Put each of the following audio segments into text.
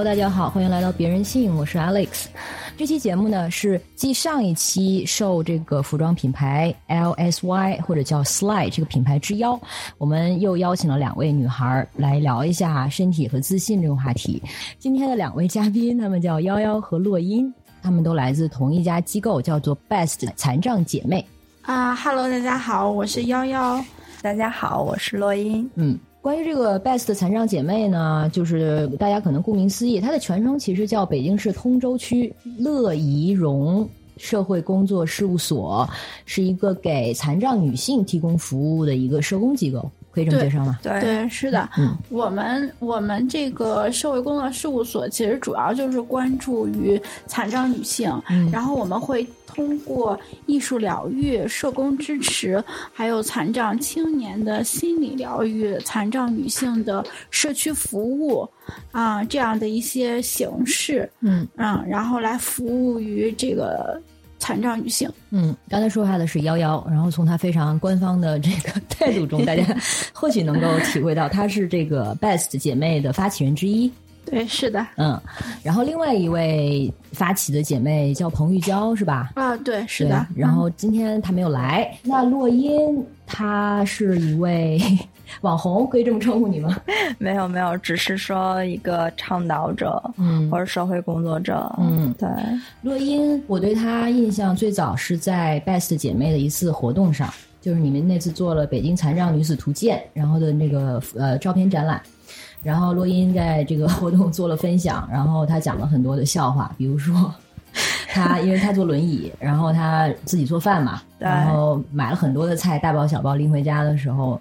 Hello，大家好，欢迎来到别人信，我是 Alex。这期节目呢是继上一期受这个服装品牌 LSY 或者叫 Slide 这个品牌之邀，我们又邀请了两位女孩来聊一下身体和自信这个话题。今天的两位嘉宾，他们叫夭夭和洛音，他们都来自同一家机构，叫做 Best 残障姐妹。啊哈喽，大家好，我是夭夭。大家好，我是洛音。嗯。关于这个 Best 残障姐妹呢，就是大家可能顾名思义，它的全称其实叫北京市通州区乐怡融社会工作事务所，是一个给残障女性提供服务的一个社工机构。可以这么介绍吗？对对，是的。嗯，我们我们这个社会工作事务所其实主要就是关注于残障女性，然后我们会通过艺术疗愈、社工支持，还有残障青年的心理疗愈、残障女性的社区服务啊这样的一些形式，嗯嗯，然后来服务于这个。残障女性，嗯，刚才说话的是幺幺，然后从她非常官方的这个 态度中，大家或许能够体会到她是这个 Best 姐妹的发起人之一。对，是的，嗯，然后另外一位发起的姐妹叫彭玉娇，是吧？啊，对，是的。然后今天她没有来，那洛音她是一位。网红可以这么称呼你吗？没有没有，只是说一个倡导者，嗯，或者社会工作者，嗯，对。洛音，我对她印象最早是在 Best 姐妹的一次活动上，就是你们那次做了北京残障女子图鉴，然后的那个呃照片展览，然后洛音在这个活动做了分享，然后他讲了很多的笑话，比如说他因为他坐轮椅，然后他自己做饭嘛，然后买了很多的菜，大包小包拎回家的时候。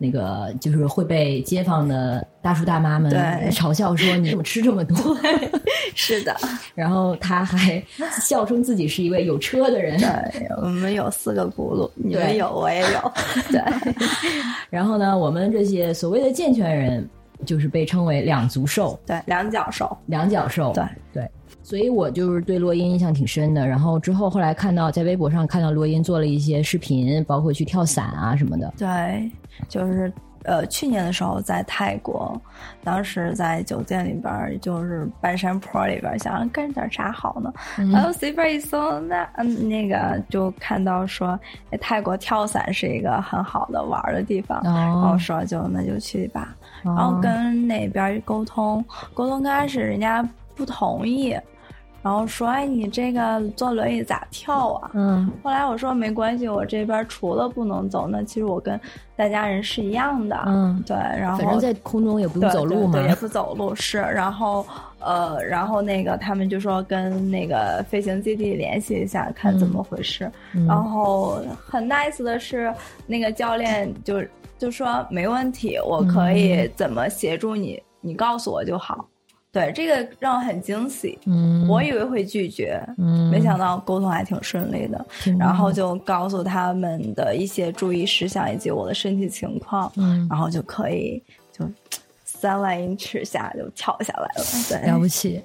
那个就是会被街坊的大叔大妈们嘲笑说你怎么吃这么多？是的，然后他还笑称自己是一位有车的人。对，我们有四个轱辘，你们有，我也有。对，然后呢，我们这些所谓的健全人，就是被称为两足兽，对，两脚兽，两脚兽，对对。所以我就是对洛音印象挺深的。然后之后后来看到在微博上看到洛音做了一些视频，包括去跳伞啊什么的。对。就是呃，去年的时候在泰国，当时在酒店里边，就是半山坡里边，想干点啥好呢？然后随便一搜，那嗯，那个就看到说，泰国跳伞是一个很好的玩的地方，然后说就那就去吧。然后跟那边沟通，沟通刚开始人家不同意。然后说：“哎，你这个坐轮椅咋跳啊？”嗯，后来我说没关系，我这边除了不能走，那其实我跟大家人是一样的。嗯，对，然后反正在空中也不用走路嘛，也不走路是。然后呃，然后那个他们就说跟那个飞行基地联系一下，看怎么回事。然后很 nice 的是，那个教练就就说没问题，我可以怎么协助你，你告诉我就好。对这个让我很惊喜，嗯，我以为会拒绝，嗯，没想到沟通还挺顺利的，然后就告诉他们的一些注意事项以及我的身体情况，嗯，然后就可以就三万英尺下就跳下来了，对，了不起！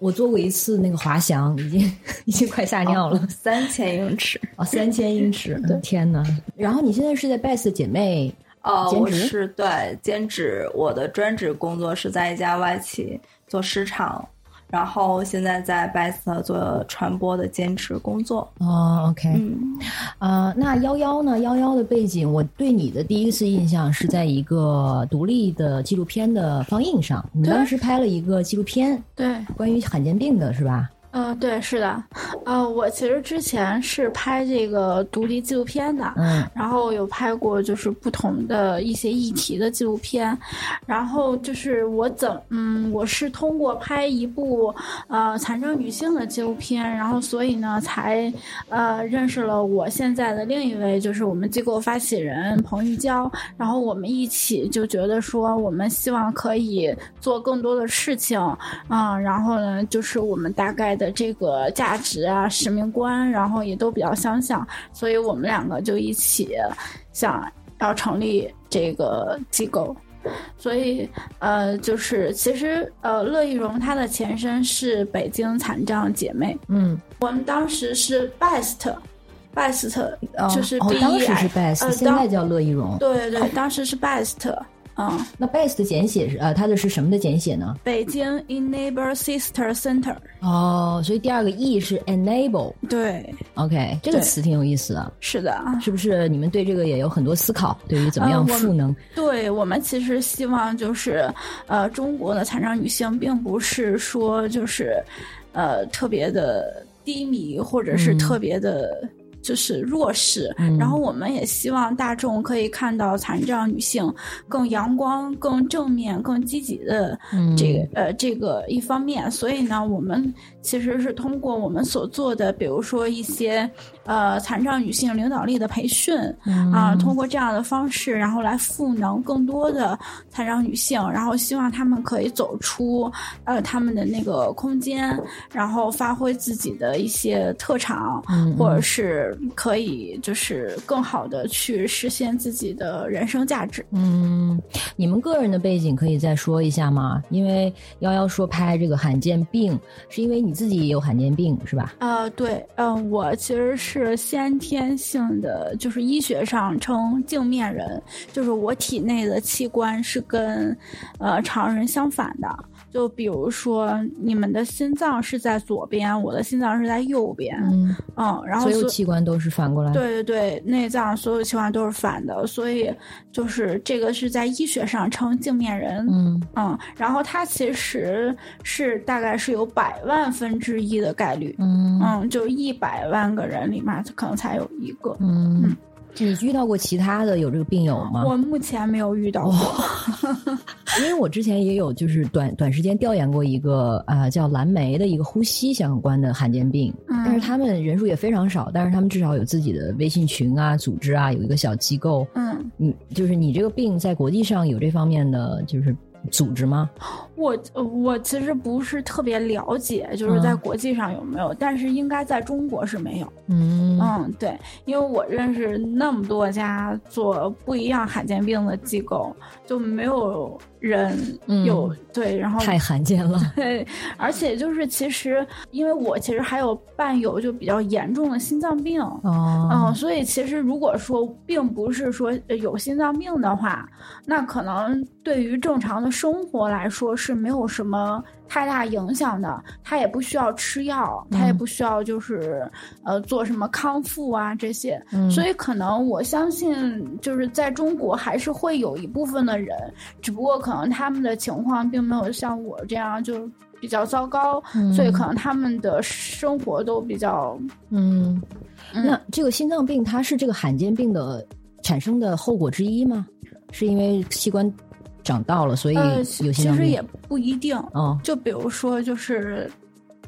我做过一次那个滑翔，已经已经快吓尿了，三千英尺哦，三千英尺，天哪！然后你现在是在 Best 姐妹哦，我是对兼职，我的专职工作是在一家外企。做市场，然后现在在 Best 做传播的兼职工作。哦，OK，嗯，啊，那幺幺呢？幺幺的背景，我对你的第一次印象是在一个独立的纪录片的放映上，你当时拍了一个纪录片，对，关于罕见病的是吧？嗯，对，是的，呃，我其实之前是拍这个独立纪录片的，嗯，然后有拍过就是不同的一些议题的纪录片，然后就是我怎，嗯，我是通过拍一部呃残障女性的纪录片，然后所以呢才呃认识了我现在的另一位就是我们机构发起人彭玉娇，然后我们一起就觉得说我们希望可以做更多的事情，嗯，然后呢就是我们大概的。这个价值啊，使命观，然后也都比较相像，所以我们两个就一起想要成立这个机构。所以，呃，就是其实，呃，乐易融它的前身是北京残障姐妹。嗯，我们当时是 best，best 就是当时是 best，现在叫乐易融。对对，当时是 best。嗯，那 BEST 的简写是呃，它的是什么的简写呢？北京 Enable Sister Center。哦，所以第二个 E 是 Enable。对，OK，这个词挺有意思的。是的，是不是你们对这个也有很多思考？对于怎么样赋能？对我们其实希望就是，呃，中国的残障女性并不是说就是，呃，特别的低迷，或者是特别的。就是弱势，然后我们也希望大众可以看到残障女性更阳光、更正面、更积极的这个呃这个一方面。所以呢，我们其实是通过我们所做的，比如说一些呃残障女性领导力的培训啊，通过这样的方式，然后来赋能更多的残障女性，然后希望她们可以走出呃他们的那个空间，然后发挥自己的一些特长，或者是。可以就是更好的去实现自己的人生价值。嗯，你们个人的背景可以再说一下吗？因为幺幺说拍这个罕见病，是因为你自己也有罕见病是吧？啊，对，嗯，我其实是是先天性的，就是医学上称镜面人，就是我体内的器官是跟呃常人相反的。就比如说，你们的心脏是在左边，我的心脏是在右边。嗯，嗯，然后所有器官都是反过来。对对对，内脏所有器官都是反的，所以就是这个是在医学上称镜面人。嗯嗯，然后它其实是大概是有百万分之一的概率。嗯嗯，就一百万个人里面可能才有一个。嗯。你遇到过其他的有这个病友吗？我目前没有遇到过，因为我之前也有就是短短时间调研过一个啊叫蓝莓的一个呼吸相关的罕见病，但是他们人数也非常少，但是他们至少有自己的微信群啊、组织啊，有一个小机构。嗯，你就是你这个病在国际上有这方面的就是组织吗？我我其实不是特别了解，就是在国际上有没有，但是应该在中国是没有。嗯嗯，对，因为我认识那么多家做不一样罕见病的机构，就没有人有对，然后太罕见了。对，而且就是其实，因为我其实还有伴有就比较严重的心脏病哦，嗯，所以其实如果说并不是说有心脏病的话，那可能对于正常的生活来说。是没有什么太大影响的，他也不需要吃药，他也不需要就是呃做什么康复啊这些，所以可能我相信就是在中国还是会有一部分的人，只不过可能他们的情况并没有像我这样就比较糟糕，所以可能他们的生活都比较嗯。那这个心脏病它是这个罕见病的产生的后果之一吗？是因为器官？长到了，所以有些其实也不一定。嗯，就比如说，就是，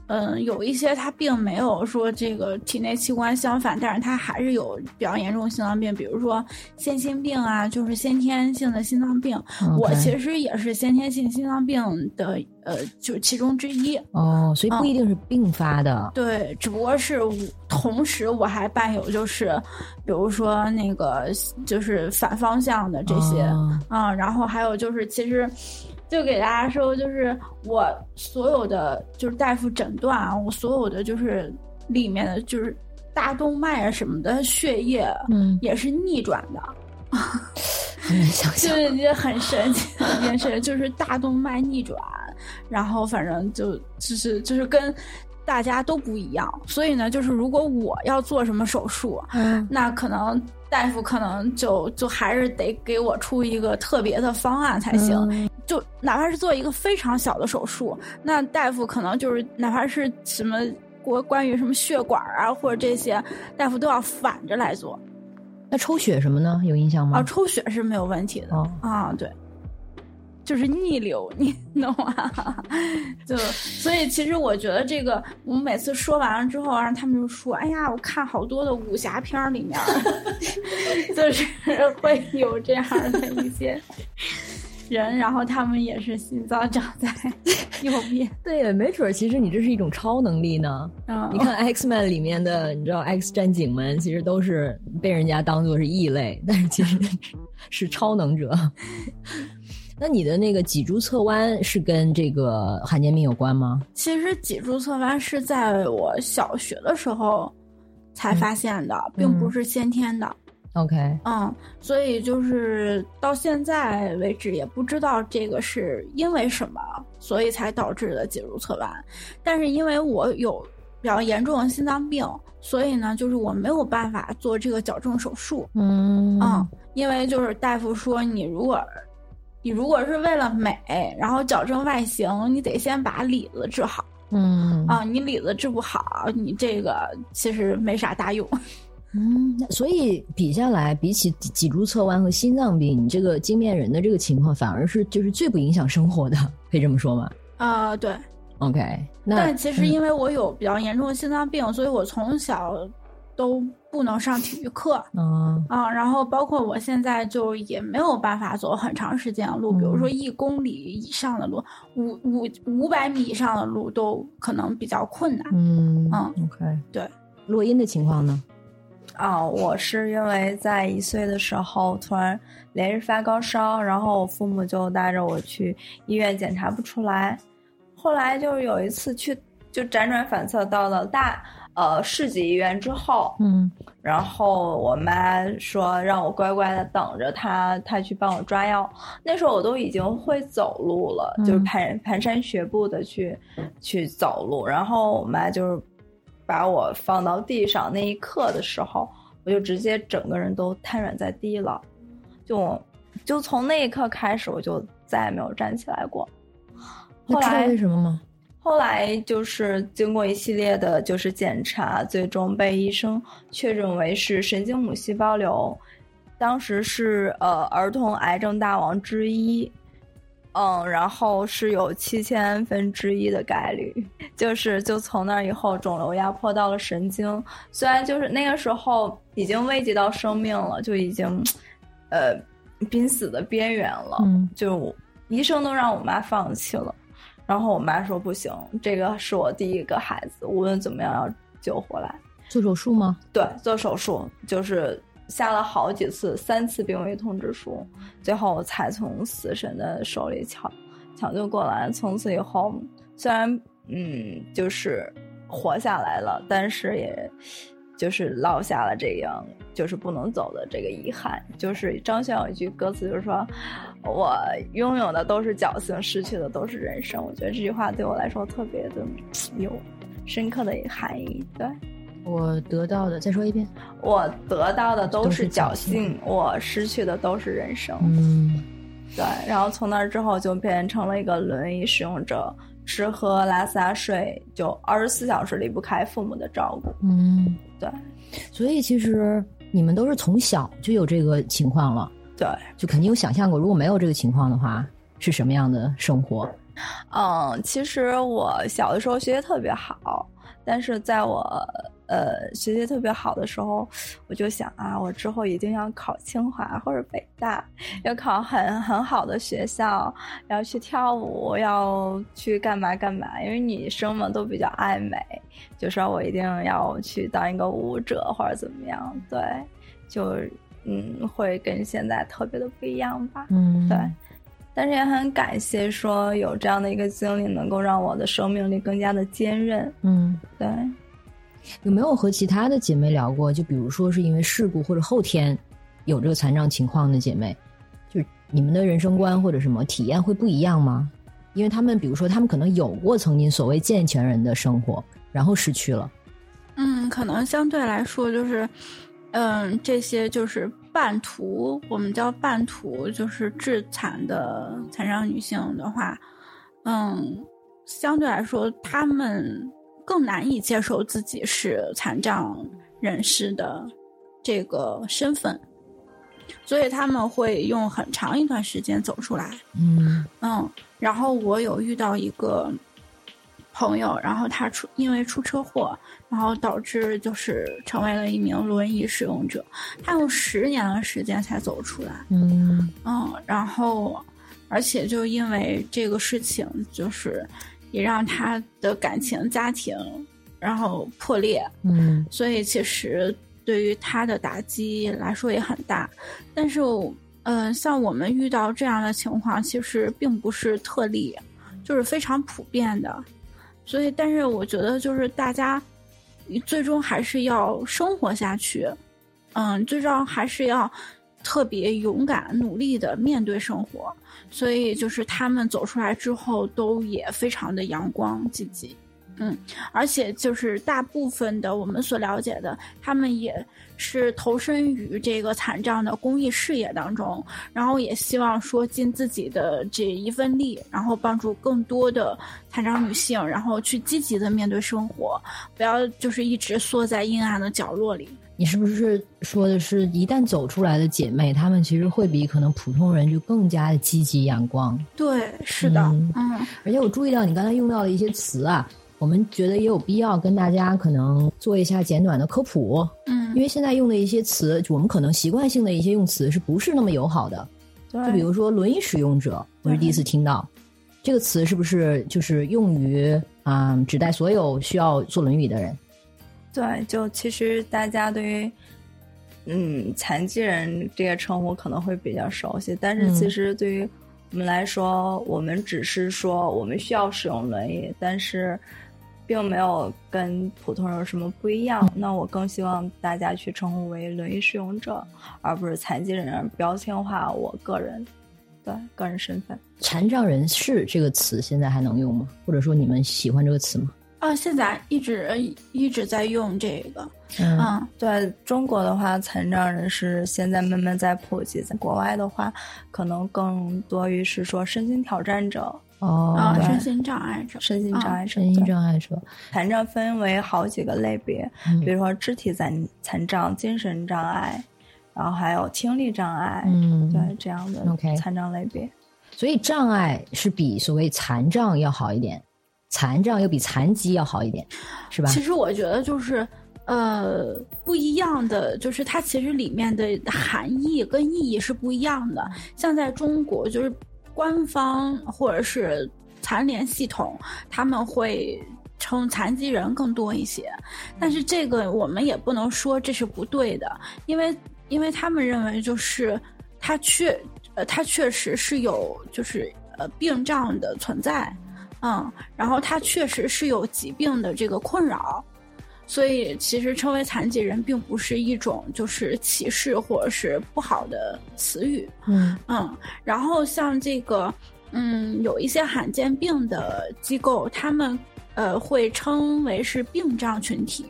嗯，有一些他并没有说这个体内器官相反，但是他还是有比较严重心脏病，比如说先心病啊，就是先天性的心脏病。我其实也是先天性心脏病的。呃，就是其中之一哦，所以不一定是并发的。对，只不过是同时我还伴有，就是比如说那个就是反方向的这些啊，然后还有就是其实就给大家说，就是我所有的就是大夫诊断啊，我所有的就是里面的就是大动脉啊什么的血液，嗯，也是逆转的。很难想象，就是也很神奇的一件事，就是大动脉逆转，然后反正就就是就是跟大家都不一样，所以呢，就是如果我要做什么手术，嗯那可能大夫可能就就还是得给我出一个特别的方案才行，就哪怕是做一个非常小的手术，那大夫可能就是哪怕是什么关关于什么血管啊或者这些，大夫都要反着来做。那抽血什么呢？有印象吗？啊，抽血是没有问题的。啊，对，就是逆流，你懂吗？就所以，其实我觉得这个，我们每次说完了之后，然后他们就说：“哎呀，我看好多的武侠片里面，就是会有这样的一些。”人，然后他们也是心脏长在 右边。对，没准儿，其实你这是一种超能力呢。嗯，你看 X Man 里面的，你知道 X 战警们其实都是被人家当做是异类，但是其实是超能者。那你的那个脊柱侧弯是跟这个罕见病有关吗？其实脊柱侧弯是在我小学的时候才发现的，并不是先天的。OK，嗯，所以就是到现在为止也不知道这个是因为什么，所以才导致的脊柱侧弯。但是因为我有比较严重的心脏病，所以呢，就是我没有办法做这个矫正手术。嗯嗯，因为就是大夫说，你如果你如果是为了美，然后矫正外形，你得先把里子治好。嗯啊，你里子治不好，你这个其实没啥大用。嗯，所以比下来，比起脊柱侧弯和心脏病，你这个镜面人的这个情况，反而是就是最不影响生活的，可以这么说吗？啊，对。OK，那但其实因为我有比较严重的心脏病，所以我从小都不能上体育课。啊啊，然后包括我现在就也没有办法走很长时间的路，比如说一公里以上的路，五五五百米以上的路都可能比较困难。嗯嗯，OK，对。洛音的情况呢？啊，我是因为在一岁的时候突然连日发高烧，然后我父母就带着我去医院检查不出来，后来就有一次去就辗转反侧到了大呃市级医院之后，嗯，然后我妈说让我乖乖的等着她，她去帮我抓药。那时候我都已经会走路了，就是蹒蹒跚学步的去去走路，然后我妈就是。把我放到地上那一刻的时候，我就直接整个人都瘫软在地了，就就从那一刻开始，我就再也没有站起来过。后来为什么吗？后来就是经过一系列的就是检查，最终被医生确诊为是神经母细胞瘤，当时是呃儿童癌症大王之一。嗯，然后是有七千分之一的概率，就是就从那以后，肿瘤压迫到了神经，虽然就是那个时候已经危及到生命了，就已经，呃，濒死的边缘了，就医生都让我妈放弃了，然后我妈说不行，这个是我第一个孩子，无论怎么样要救回来，做手术吗？对，做手术就是。下了好几次，三次病危通知书，最后才从死神的手里抢抢救过来。从此以后，虽然嗯，就是活下来了，但是也就是落下了这样就是不能走的这个遗憾。就是张悬有一句歌词，就是说我拥有的都是侥幸，失去的都是人生。我觉得这句话对我来说特别的有深刻的含义。对。我得到的，再说一遍，我得到的都是侥幸，我失去的都是人生。嗯，对。然后从那之后就变成了一个轮椅使用者，吃喝拉撒睡就二十四小时离不开父母的照顾。嗯，对。所以其实你们都是从小就有这个情况了，对，就肯定有想象过，如果没有这个情况的话，是什么样的生活？嗯，其实我小的时候学习特别好，但是在我。呃，学习特别好的时候，我就想啊，我之后一定要考清华或者北大，要考很很好的学校，要去跳舞，要去干嘛干嘛。因为女生嘛都比较爱美，就说我一定要去当一个舞者或者怎么样。对，就嗯，会跟现在特别的不一样吧。嗯，对。但是也很感谢说有这样的一个经历，能够让我的生命力更加的坚韧。嗯，对。有没有和其他的姐妹聊过？就比如说是因为事故或者后天有这个残障情况的姐妹，就是你们的人生观或者什么体验会不一样吗？因为他们比如说他们可能有过曾经所谓健全人的生活，然后失去了。嗯，可能相对来说就是，嗯，这些就是半途，我们叫半途，就是致残的残障女性的话，嗯，相对来说他们。更难以接受自己是残障人士的这个身份，所以他们会用很长一段时间走出来。嗯嗯，然后我有遇到一个朋友，然后他出因为出车祸，然后导致就是成为了一名轮椅使用者，他用十年的时间才走出来。嗯嗯，然后而且就因为这个事情，就是。也让他的感情、家庭，然后破裂。嗯，所以其实对于他的打击来说也很大。但是，嗯，像我们遇到这样的情况，其实并不是特例，就是非常普遍的。所以，但是我觉得，就是大家最终还是要生活下去。嗯，最终还是要特别勇敢、努力的面对生活。所以就是他们走出来之后，都也非常的阳光积极。嗯，而且就是大部分的我们所了解的，他们也是投身于这个残障的公益事业当中，然后也希望说尽自己的这一份力，然后帮助更多的残障女性，然后去积极的面对生活，不要就是一直缩在阴暗的角落里。你是不是说的是，一旦走出来的姐妹，她们其实会比可能普通人就更加的积极阳光？对，是的，嗯，而且我注意到你刚才用到的一些词啊。我们觉得也有必要跟大家可能做一下简短的科普，嗯，因为现在用的一些词，我们可能习惯性的一些用词是不是那么友好的？就比如说轮椅使用者，我是第一次听到这个词，是不是就是用于啊，指代所有需要坐轮椅的人？对，就其实大家对于嗯残疾人这个称呼可能会比较熟悉，但是其实对于我们来说，我们只是说我们需要使用轮椅，但是。并没有跟普通人有什么不一样。那我更希望大家去称呼为轮椅使用者，而不是残疾人，标签化我个人，对个人身份。残障人士这个词现在还能用吗？或者说你们喜欢这个词吗？啊，现在一直一直在用这个。嗯，对中国的话，残障人士现在慢慢在普及，在国外的话，可能更多于是说身心挑战者。哦，身心障碍者，身心障碍者，身心障碍者，残障分为好几个类别，比如说肢体残残障、精神障碍，然后还有听力障碍，嗯，对这样的 OK 残障类别。所以障碍是比所谓残障要好一点，残障又比残疾要好一点，是吧？其实我觉得就是呃不一样的，就是它其实里面的含义跟意义是不一样的。像在中国就是。官方或者是残联系统，他们会称残疾人更多一些，但是这个我们也不能说这是不对的，因为因为他们认为就是他确呃他确实是有就是呃病障的存在，嗯，然后他确实是有疾病的这个困扰。所以，其实称为残疾人并不是一种就是歧视或者是不好的词语。嗯嗯，然后像这个，嗯，有一些罕见病的机构，他们呃会称为是病障群体。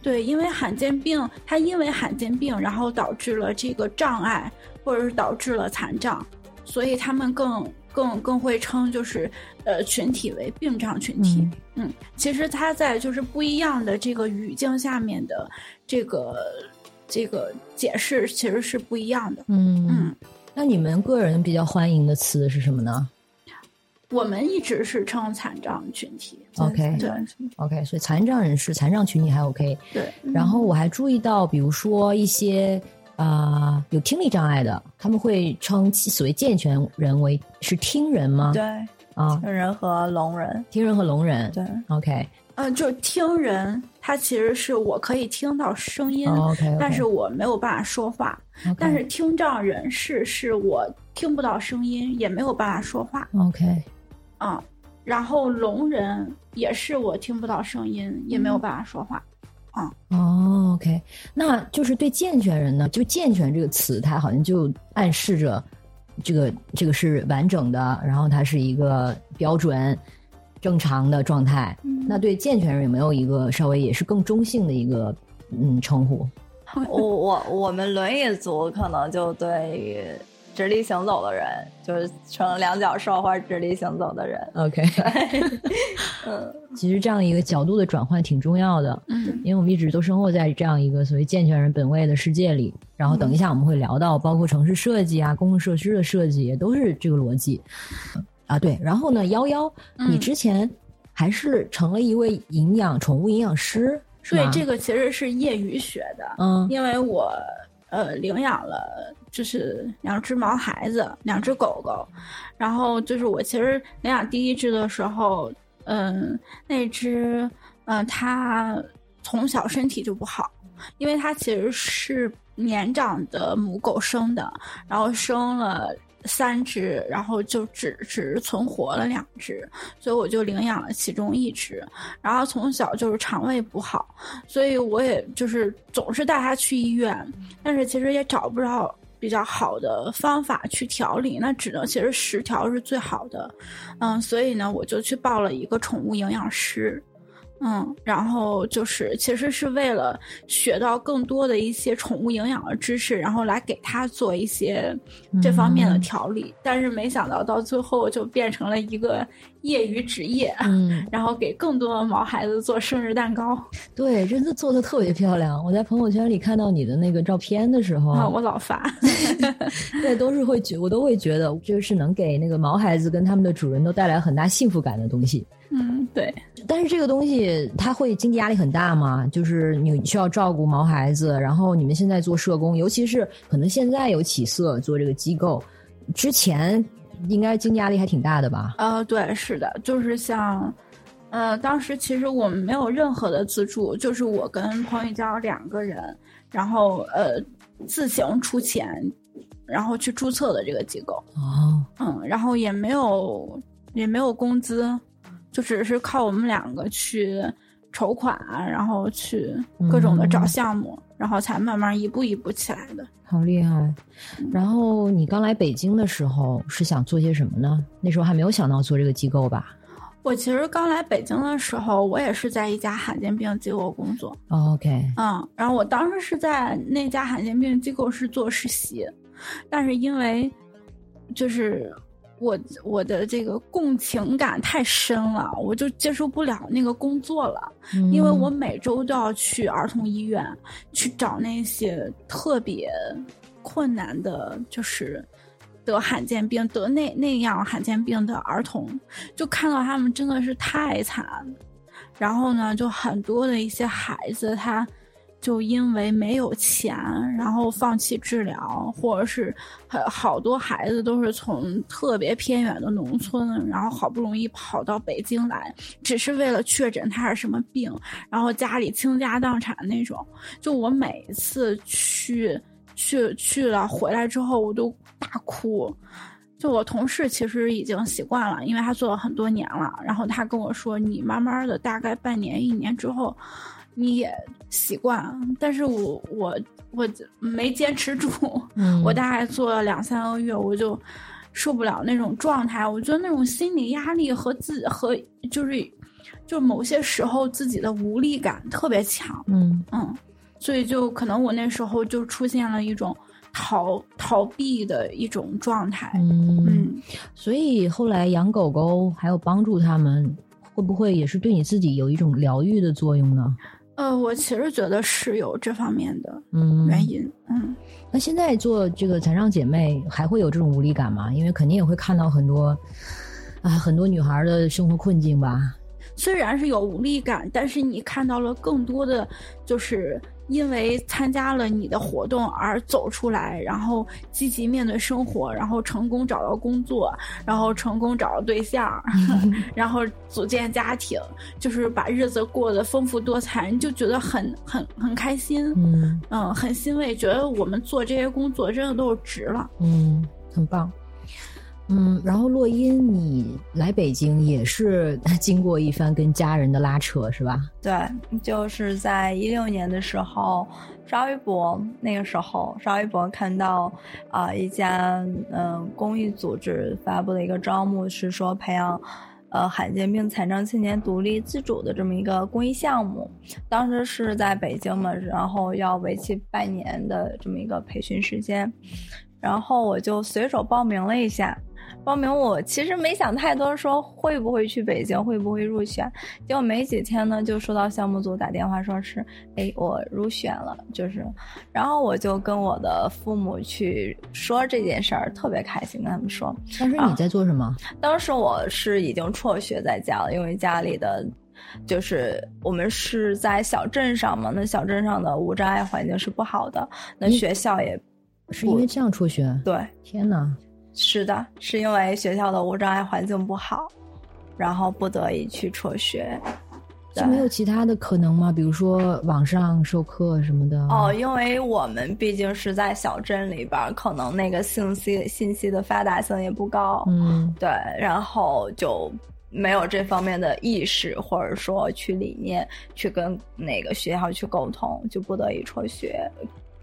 对，因为罕见病，它因为罕见病，然后导致了这个障碍，或者是导致了残障，所以他们更。更更会称就是呃群体为病障群体，嗯，其实它在就是不一样的这个语境下面的这个这个解释其实是不一样的，嗯嗯。那你们个人比较欢迎的词是什么呢？我们一直是称残障群体，OK，对，OK，所以残障人士、残障群体还 OK，对。然后我还注意到，比如说一些。啊，有听力障碍的，他们会称所谓健全人为是听人吗？对，啊，听人和聋人，听人和聋人，对，OK，嗯，就是听人，他其实是我可以听到声音，OK，但是我没有办法说话，但是听障人士是我听不到声音，也没有办法说话，OK，啊，然后聋人也是我听不到声音，也没有办法说话。啊哦，OK，那就是对健全人呢，就健全这个词，它好像就暗示着这个这个是完整的，然后它是一个标准正常的状态。那对健全人有没有一个稍微也是更中性的一个嗯称呼？我我我们轮椅族可能就对。直立行走的人，就是成两脚兽或者直立行走的人。OK，嗯，其实这样一个角度的转换挺重要的。嗯，因为我们一直都生活在这样一个所谓健全人本位的世界里。然后等一下我们会聊到，包括城市设计啊、公共设施的设计，也都是这个逻辑。啊，对。然后呢，幺幺，你之前还是成了一位营养宠物营养师，对，这个其实是业余学的。嗯，因为我。呃，领养了就是两只毛孩子，两只狗狗。然后就是我其实领养第一只的时候，嗯，那只嗯，它从小身体就不好，因为它其实是年长的母狗生的，然后生了三只，然后就只只存活了两只，所以我就领养了其中一只。然后从小就是肠胃不好，所以我也就是总是带它去医院，但是其实也找不着比较好的方法去调理，那只能其实食调是最好的。嗯，所以呢，我就去报了一个宠物营养师。嗯，然后就是其实是为了学到更多的一些宠物营养的知识，然后来给它做一些这方面的调理。但是没想到到最后就变成了一个业余职业，嗯，然后给更多的毛孩子做生日蛋糕。对，真的做的特别漂亮。我在朋友圈里看到你的那个照片的时候，啊，我老发，对，都是会觉，我都会觉得这个是能给那个毛孩子跟他们的主人都带来很大幸福感的东西。嗯，对。但是这个东西它会经济压力很大吗？就是你需要照顾毛孩子，然后你们现在做社工，尤其是可能现在有起色做这个机构，之前应该经济压力还挺大的吧？呃，对，是的，就是像，呃，当时其实我们没有任何的资助，就是我跟彭玉娇两个人，然后呃自行出钱，然后去注册的这个机构。哦，嗯，然后也没有也没有工资。就只是靠我们两个去筹款，然后去各种的找项目，然后才慢慢一步一步起来的。好厉害！然后你刚来北京的时候是想做些什么呢？那时候还没有想到做这个机构吧？我其实刚来北京的时候，我也是在一家罕见病机构工作。OK，嗯，然后我当时是在那家罕见病机构是做实习，但是因为就是。我我的这个共情感太深了，我就接受不了那个工作了，因为我每周都要去儿童医院去找那些特别困难的，就是得罕见病、得那那样罕见病的儿童，就看到他们真的是太惨，然后呢，就很多的一些孩子他。就因为没有钱，然后放弃治疗，或者是好多孩子都是从特别偏远的农村，然后好不容易跑到北京来，只是为了确诊他是什么病，然后家里倾家荡产那种。就我每次去去去了回来之后，我都大哭。就我同事其实已经习惯了，因为他做了很多年了，然后他跟我说：“你慢慢的，大概半年一年之后。”你也习惯，但是我我我没坚持住，我大概做了两三个月，我就受不了那种状态。我觉得那种心理压力和自和就是就某些时候自己的无力感特别强，嗯嗯，所以就可能我那时候就出现了一种逃逃避的一种状态，嗯，所以后来养狗狗还有帮助他们，会不会也是对你自己有一种疗愈的作用呢？呃，我其实觉得是有这方面的原因。嗯，那现在做这个残障姐妹还会有这种无力感吗？因为肯定也会看到很多啊，很多女孩的生活困境吧。虽然是有无力感，但是你看到了更多的就是。因为参加了你的活动而走出来，然后积极面对生活，然后成功找到工作，然后成功找到对象，然后组建家庭，就是把日子过得丰富多彩，你就觉得很很很开心，嗯。嗯，很欣慰，觉得我们做这些工作真的都是值了，嗯，很棒。嗯，然后洛音，你来北京也是 经过一番跟家人的拉扯，是吧？对，就是在一六年的时候刷微博，那个时候刷微博看到啊一家嗯公益组织发布的一个招募，是说培养呃罕见病残障青年独立自主的这么一个公益项目，当时是在北京嘛，然后要为期半年的这么一个培训时间，然后我就随手报名了一下。报名我其实没想太多，说会不会去北京，会不会入选。结果没几天呢，就收到项目组打电话，说是，哎，我入选了，就是。然后我就跟我的父母去说这件事儿，特别开心，跟他们说。当时你在做什么？当时我是已经辍学在家了，因为家里的，就是我们是在小镇上嘛，那小镇上的无障碍环境是不好的，那学校也是因为这样辍学。对，天哪。是的，是因为学校的无障碍环境不好，然后不得已去辍学。就没有其他的可能吗？比如说网上授课什么的？哦，因为我们毕竟是在小镇里边，可能那个信息信息的发达性也不高。嗯，对，然后就没有这方面的意识，或者说去理念，去跟那个学校去沟通，就不得已辍学，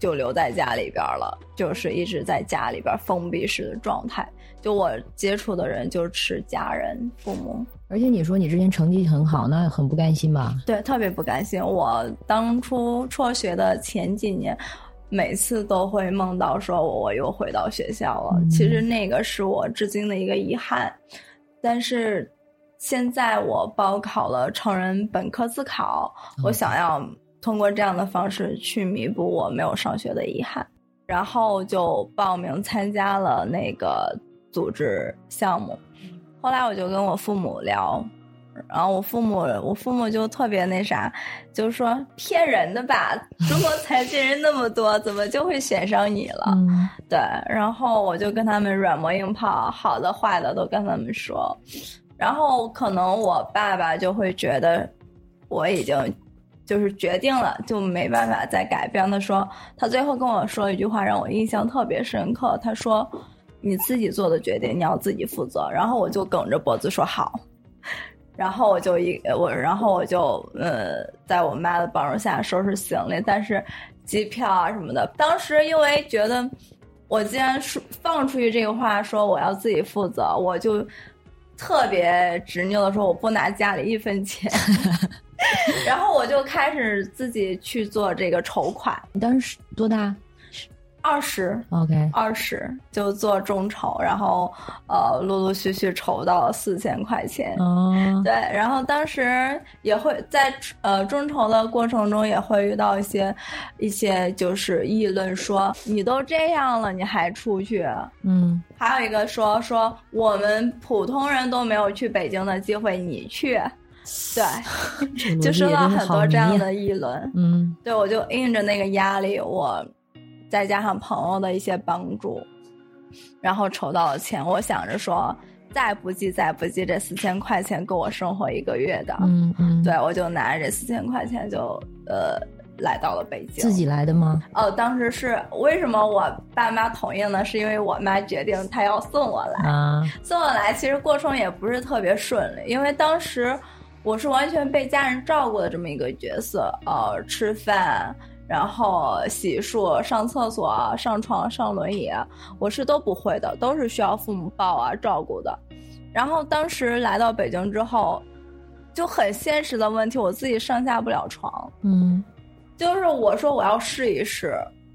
就留在家里边了，就是一直在家里边封闭式的状态。就我接触的人就是家人、父母。而且你说你之前成绩很好，那很不甘心吧？对，特别不甘心。我当初辍学的前几年，每次都会梦到说我又回到学校了。其实那个是我至今的一个遗憾。但是现在我报考了成人本科自考，我想要通过这样的方式去弥补我没有上学的遗憾，然后就报名参加了那个组织项目。后来我就跟我父母聊，然后我父母我父母就特别那啥，就说骗人的吧，中国残疾人那么多，怎么就会选上你了？对，然后我就跟他们软磨硬泡，好的坏的都跟他们说，然后可能我爸爸就会觉得我已经就是决定了，就没办法再改变。他说他最后跟我说一句话，让我印象特别深刻，他说。你自己做的决定，你要自己负责。然后我就梗着脖子说好，然后我就一我，然后我就呃，在我妈的帮助下收拾行李，但是机票啊什么的，当时因为觉得我既然说放出去这个话，说我要自己负责，我就特别执拗的说我不拿家里一分钱，然后我就开始自己去做这个筹款。你当时多大？二十，OK，二十就做众筹，然后呃，陆陆续续筹到了四千块钱。哦，对，然后当时也会在呃众筹的过程中也会遇到一些一些就是议论，说你都这样了，你还出去？嗯，还有一个说说我们普通人都没有去北京的机会，你去？对，就收到很多这样的议论。嗯，对，我就应着那个压力，我。再加上朋友的一些帮助，然后筹到了钱。我想着说，再不济再不济，这四千块钱够我生活一个月的。嗯嗯，对，我就拿着这四千块钱就呃来到了北京。自己来的吗？哦，当时是为什么我爸妈同意呢？是因为我妈决定她要送我来。啊，送我来其实过程也不是特别顺利，因为当时我是完全被家人照顾的这么一个角色。呃，吃饭。然后洗漱、上厕所、上床、上轮椅，我是都不会的，都是需要父母抱啊、照顾的。然后当时来到北京之后，就很现实的问题，我自己上下不了床。嗯，就是我说我要试一试，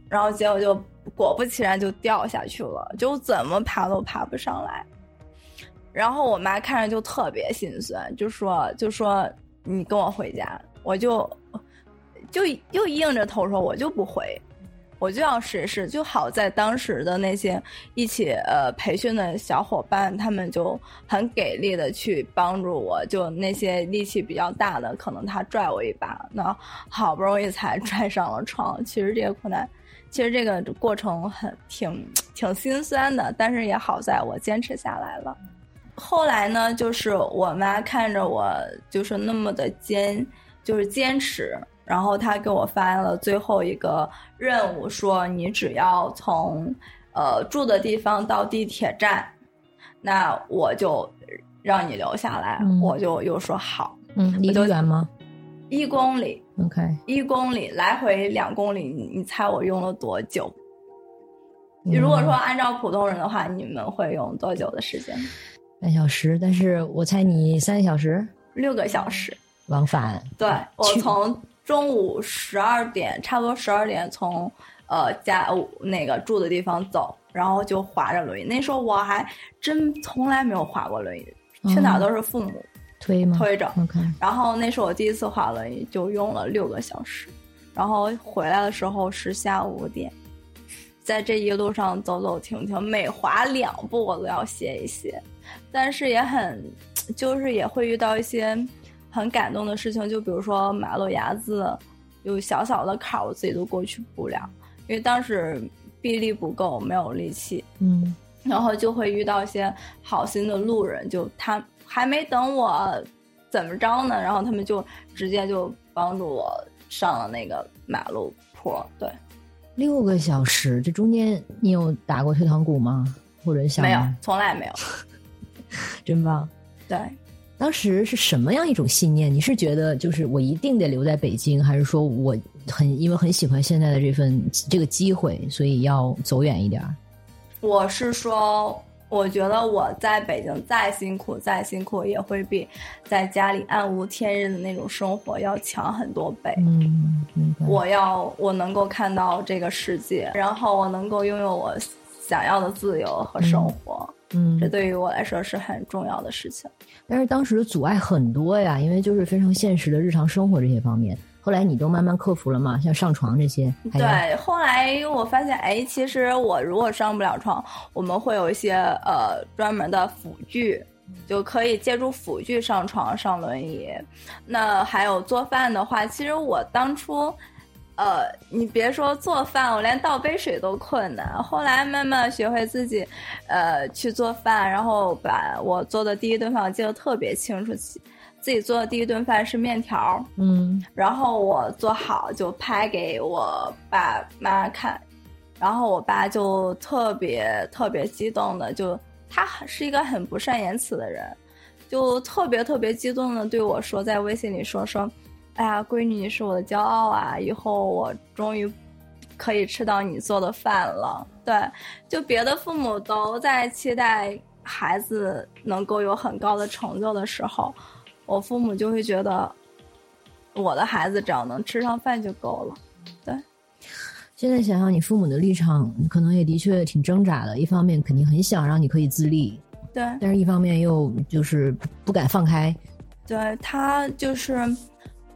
然后结果就果不其然就掉下去了，就怎么爬都爬不上来。然后我妈看着就特别心酸，就说就说你跟我回家，我就。就又硬着头说，我就不回，我就要试一试。就好在当时的那些一起呃培训的小伙伴，他们就很给力的去帮助我。就那些力气比较大的，可能他拽我一把，那好不容易才 拽上了床。其实这个困难，其实这个过程很挺挺心酸的，但是也好在我坚持下来了。后来呢，就是我妈看着我就是那么的坚，就是坚持。然后她给我发了最后一个任务，说你只要从，呃住的地方到地铁站，那我就让你留下来。我就又说好。嗯，离得远吗？一公里。OK。一公里来回两公里，你你猜我用了多久？你如果说按照普通人的话，你们会用多久的时间？半小时，但是我猜你三个小时。六个小时。往返。对，我从。中午十二点，差不多十二点从，呃家那个住的地方走，然后就滑着轮椅。那时候我还真从来没有滑过轮椅，去哪都是父母推吗？推着。然后那是我第一次滑轮椅，就用了六个小时。然后回来的时候是下午五点，在这一路上走走停停，每滑两步我都要歇一歇，但是也很，就是也会遇到一些。很感动的事情，就比如说马路牙子有小小的坎，我自己都过去不了，因为当时臂力不够，没有力气。嗯，然后就会遇到一些好心的路人，就他还没等我怎么着呢？然后他们就直接就帮助我上了那个马路坡。对，六个小时，这中间你有打过退堂鼓吗？或者想没有，从来没有，真棒。对，当时是什么样一种信念？你是觉得就是我一定得留在北京，还是说我很因为很喜欢现在的这份这个机会，所以要走远一点？我是说。我觉得我在北京再辛苦再辛苦，也会比在家里暗无天日的那种生活要强很多倍。嗯，我要我能够看到这个世界，然后我能够拥有我想要的自由和生活。嗯，这对于我来说是很重要的事情。但是当时的阻碍很多呀，因为就是非常现实的日常生活这些方面。后来你都慢慢克服了嘛？像上床这些？对，后来我发现，哎，其实我如果上不了床，我们会有一些呃专门的辅具，就可以借助辅具上床、上轮椅。那还有做饭的话，其实我当初，呃，你别说做饭，我连倒杯水都困难。后来慢慢学会自己，呃，去做饭，然后把我做的第一顿饭我记得特别清楚。自己做的第一顿饭是面条，嗯，然后我做好就拍给我爸妈看，然后我爸就特别特别激动的，就他是一个很不善言辞的人，就特别特别激动的对我说，在微信里说说，哎呀，闺女你是我的骄傲啊，以后我终于可以吃到你做的饭了。对，就别的父母都在期待孩子能够有很高的成就的时候。我父母就会觉得，我的孩子只要能吃上饭就够了。对，现在想想，你父母的立场可能也的确挺挣扎的。一方面肯定很想让你可以自立，对，但是一方面又就是不敢放开。对他就是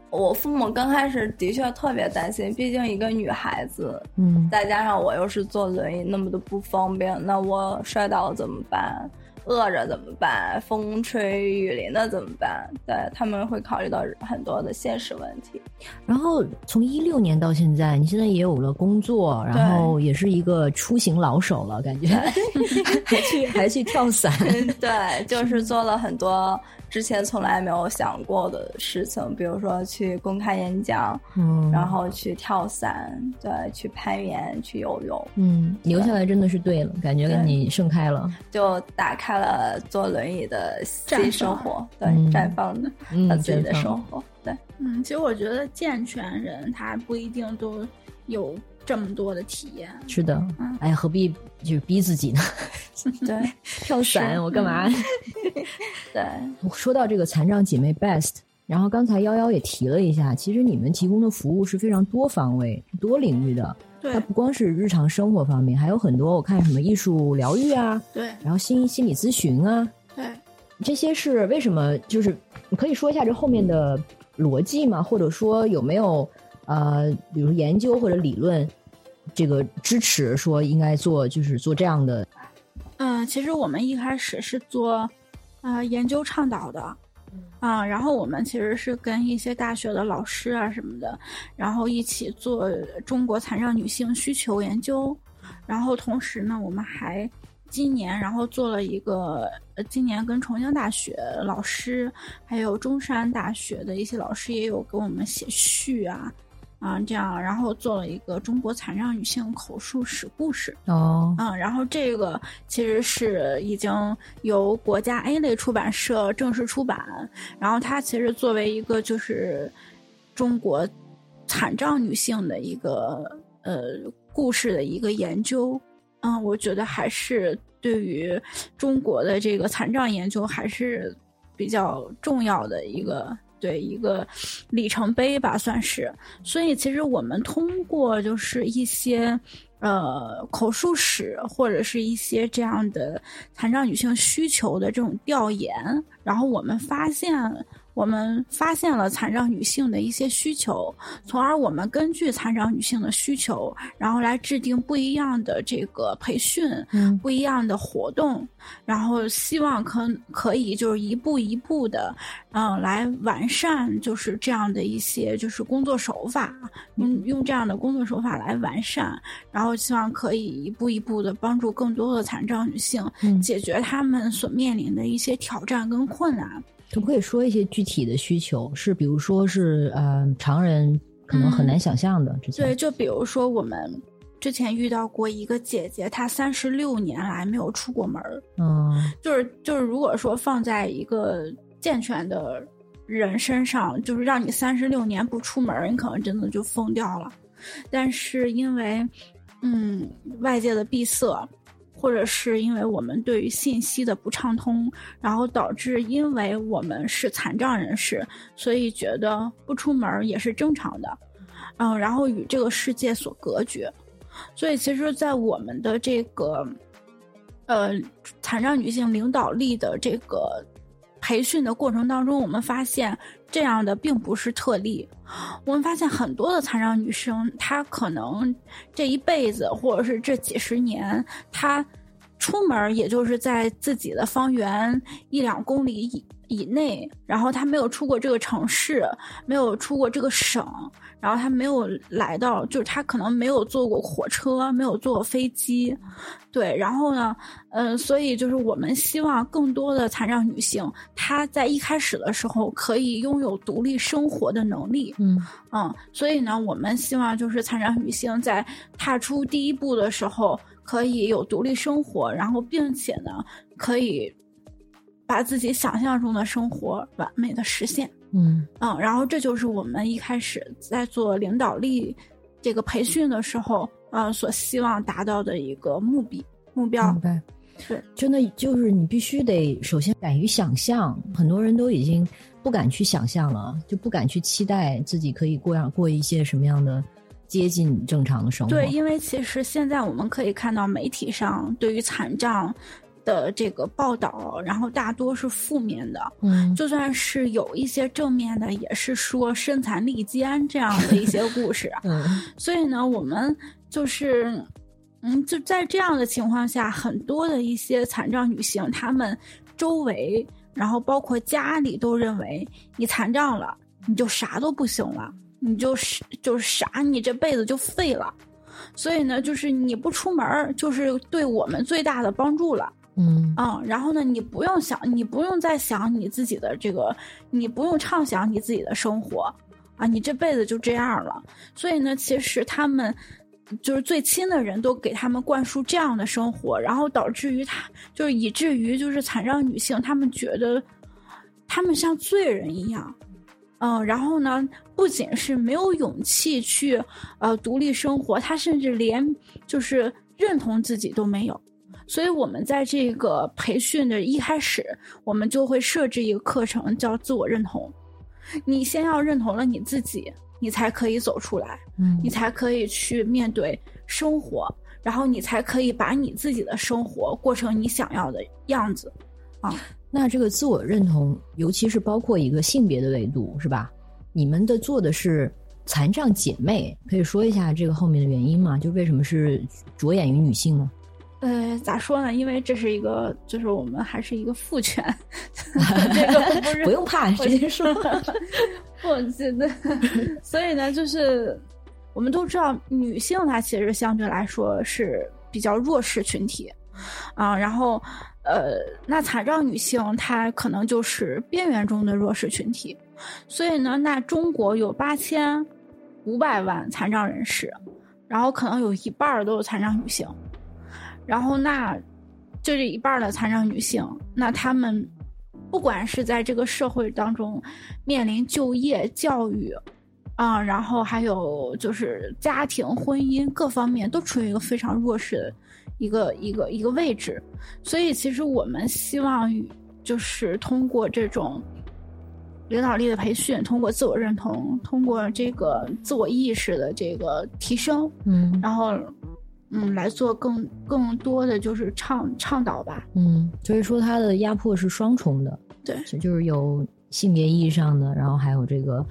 我父母刚开始的确特别担心，毕竟一个女孩子，嗯，再加上我又是坐轮椅，那么的不方便，那我摔倒了怎么办？饿着怎么办？风吹雨淋的怎么办？对他们会考虑到很多的现实问题。然后从一六年到现在，你现在也有了工作，然后也是一个出行老手了，感觉 还去还去跳伞，对，就是做了很多。之前从来没有想过的事情，比如说去公开演讲，嗯，然后去跳伞，对，去攀岩，去游泳，嗯，留下来真的是对了，感觉跟你盛开了，就打开了坐轮椅的新生活，对，绽放的他自己的生活，对，嗯，其实我觉得健全人他不一定都有。这么多的体验，是的，哎呀，何必就是逼自己呢？对，跳伞我干嘛？对，说到这个残障姐妹 Best，然后刚才幺幺也提了一下，其实你们提供的服务是非常多方位、多领域的。对，它不光是日常生活方面，还有很多我看什么艺术疗愈啊，对，然后心心理咨询啊，对，这些是为什么？就是你可以说一下这后面的逻辑吗？或者说有没有呃，比如研究或者理论？这个支持说应该做，就是做这样的。嗯，其实我们一开始是做啊研究倡导的，啊，然后我们其实是跟一些大学的老师啊什么的，然后一起做中国残障女性需求研究。然后同时呢，我们还今年然后做了一个，今年跟重庆大学老师，还有中山大学的一些老师也有给我们写序啊。啊，这样，然后做了一个中国残障女性口述史故事哦，嗯，然后这个其实是已经由国家 A 类出版社正式出版，然后它其实作为一个就是中国残障女性的一个呃故事的一个研究，嗯，我觉得还是对于中国的这个残障研究还是比较重要的一个。对一个里程碑吧，算是。所以其实我们通过就是一些呃口述史或者是一些这样的残障女性需求的这种调研，然后我们发现。我们发现了残障女性的一些需求，从而我们根据残障女性的需求，然后来制定不一样的这个培训，嗯，不一样的活动，然后希望可可以就是一步一步的，嗯，来完善就是这样的一些就是工作手法，用用这样的工作手法来完善，然后希望可以一步一步的帮助更多的残障女性解决她们所面临的一些挑战跟困难。可不可以说一些具体的需求？是比如说是呃常人可能很难想象的。对，就比如说我们之前遇到过一个姐姐，她三十六年来没有出过门儿。嗯，就是就是，如果说放在一个健全的人身上，就是让你三十六年不出门，你可能真的就疯掉了。但是因为嗯外界的闭塞。或者是因为我们对于信息的不畅通，然后导致因为我们是残障人士，所以觉得不出门也是正常的，嗯，然后与这个世界所隔绝。所以其实，在我们的这个呃残障女性领导力的这个培训的过程当中，我们发现这样的并不是特例。我们发现很多的残障女生，她可能这一辈子，或者是这几十年，她出门也就是在自己的方圆一两公里以以内，然后她没有出过这个城市，没有出过这个省。然后他没有来到，就是他可能没有坐过火车，没有坐过飞机，对。然后呢，嗯，所以就是我们希望更多的残障女性，她在一开始的时候可以拥有独立生活的能力，嗯嗯。所以呢，我们希望就是残障女性在踏出第一步的时候，可以有独立生活，然后并且呢，可以把自己想象中的生活完美的实现。嗯嗯，然后这就是我们一开始在做领导力这个培训的时候，呃，所希望达到的一个目的目标。对，对，真的就是你必须得首先敢于想象，很多人都已经不敢去想象了，就不敢去期待自己可以过样过一些什么样的接近正常的生活。对，因为其实现在我们可以看到媒体上对于残障。的这个报道，然后大多是负面的，嗯，就算是有一些正面的，也是说身残力坚这样的一些故事，嗯，所以呢，我们就是，嗯，就在这样的情况下，很多的一些残障女性，她们周围，然后包括家里都认为你残障了，你就啥都不行了，你就是就是啥，你这辈子就废了，所以呢，就是你不出门，就是对我们最大的帮助了。嗯嗯，然后呢，你不用想，你不用再想你自己的这个，你不用畅想你自己的生活，啊，你这辈子就这样了。所以呢，其实他们就是最亲的人都给他们灌输这样的生活，然后导致于他就是以至于就是残障女性，他们觉得他们像罪人一样，嗯，然后呢，不仅是没有勇气去呃独立生活，他甚至连就是认同自己都没有。所以，我们在这个培训的一开始，我们就会设置一个课程，叫自我认同。你先要认同了你自己，你才可以走出来，嗯，你才可以去面对生活，然后你才可以把你自己的生活过成你想要的样子。啊，那这个自我认同，尤其是包括一个性别的维度，是吧？你们的做的是残障姐妹，可以说一下这个后面的原因吗？就为什么是着眼于女性呢？呃，咋说呢？因为这是一个，就是我们还是一个父权，这个不是不用怕，直接说。我觉得，所以呢，就是我们都知道，女性她其实相对来说是比较弱势群体啊。然后，呃，那残障女性她可能就是边缘中的弱势群体。所以呢，那中国有八千五百万残障人士，然后可能有一半都是残障女性。然后，那就这一半的残障女性，那她们不管是在这个社会当中面临就业、教育啊，然后还有就是家庭、婚姻各方面，都处于一个非常弱势的一个一个一个位置。所以，其实我们希望就是通过这种领导力的培训，通过自我认同，通过这个自我意识的这个提升，嗯，然后。嗯，来做更更多的就是倡倡导吧。嗯，所以说它的压迫是双重的，对，就是有性别意义上的，然后还有这个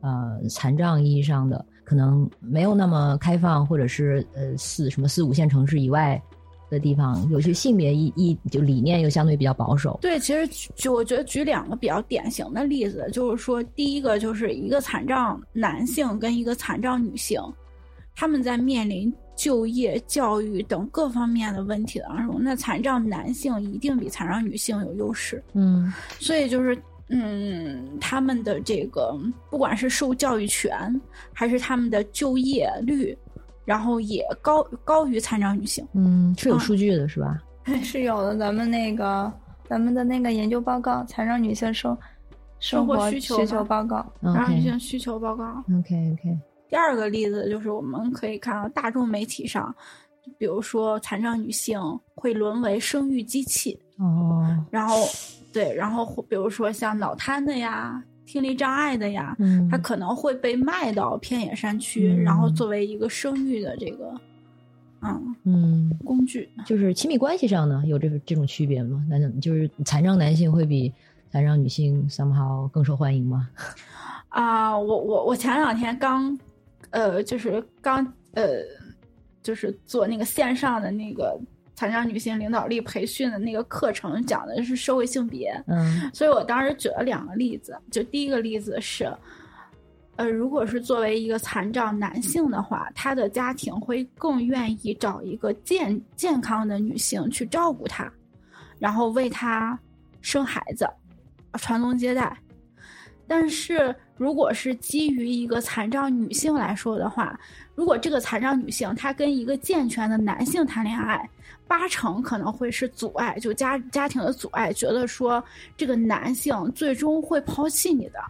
呃残障意义上的，可能没有那么开放，或者是呃四什么四五线城市以外的地方，有些性别意意就理念又相对比较保守。对，其实就我觉得举两个比较典型的例子，就是说第一个就是一个残障男性跟一个残障女性，他们在面临。就业、教育等各方面的问题当中，那残障男性一定比残障女性有优势。嗯，所以就是嗯，他们的这个不管是受教育权，还是他们的就业率，然后也高高于残障女性。嗯，是有数据的，是吧？是有的。咱们那个咱们的那个研究报告《残障女性生生活需求报告》，残障女性需求报告。OK OK。第二个例子就是我们可以看到大众媒体上，比如说残障女性会沦为生育机器。哦。然后。对，然后比如说像脑瘫的呀、听力障碍的呀，他可能会被卖到偏远山区，然后作为一个生育的这个，嗯嗯工具。就是亲密关系上呢，有这这种区别吗？那就是残障男性会比残障女性 somehow 更受欢迎吗？啊，我我我前两天刚，呃，就是刚呃，就是做那个线上的那个。残障女性领导力培训的那个课程讲的是社会性别，嗯，所以我当时举了两个例子，就第一个例子是，呃，如果是作为一个残障男性的话，他的家庭会更愿意找一个健健康的女性去照顾他，然后为他生孩子，传宗接代，但是。如果是基于一个残障女性来说的话，如果这个残障女性她跟一个健全的男性谈恋爱，八成可能会是阻碍，就家家庭的阻碍，觉得说这个男性最终会抛弃你的，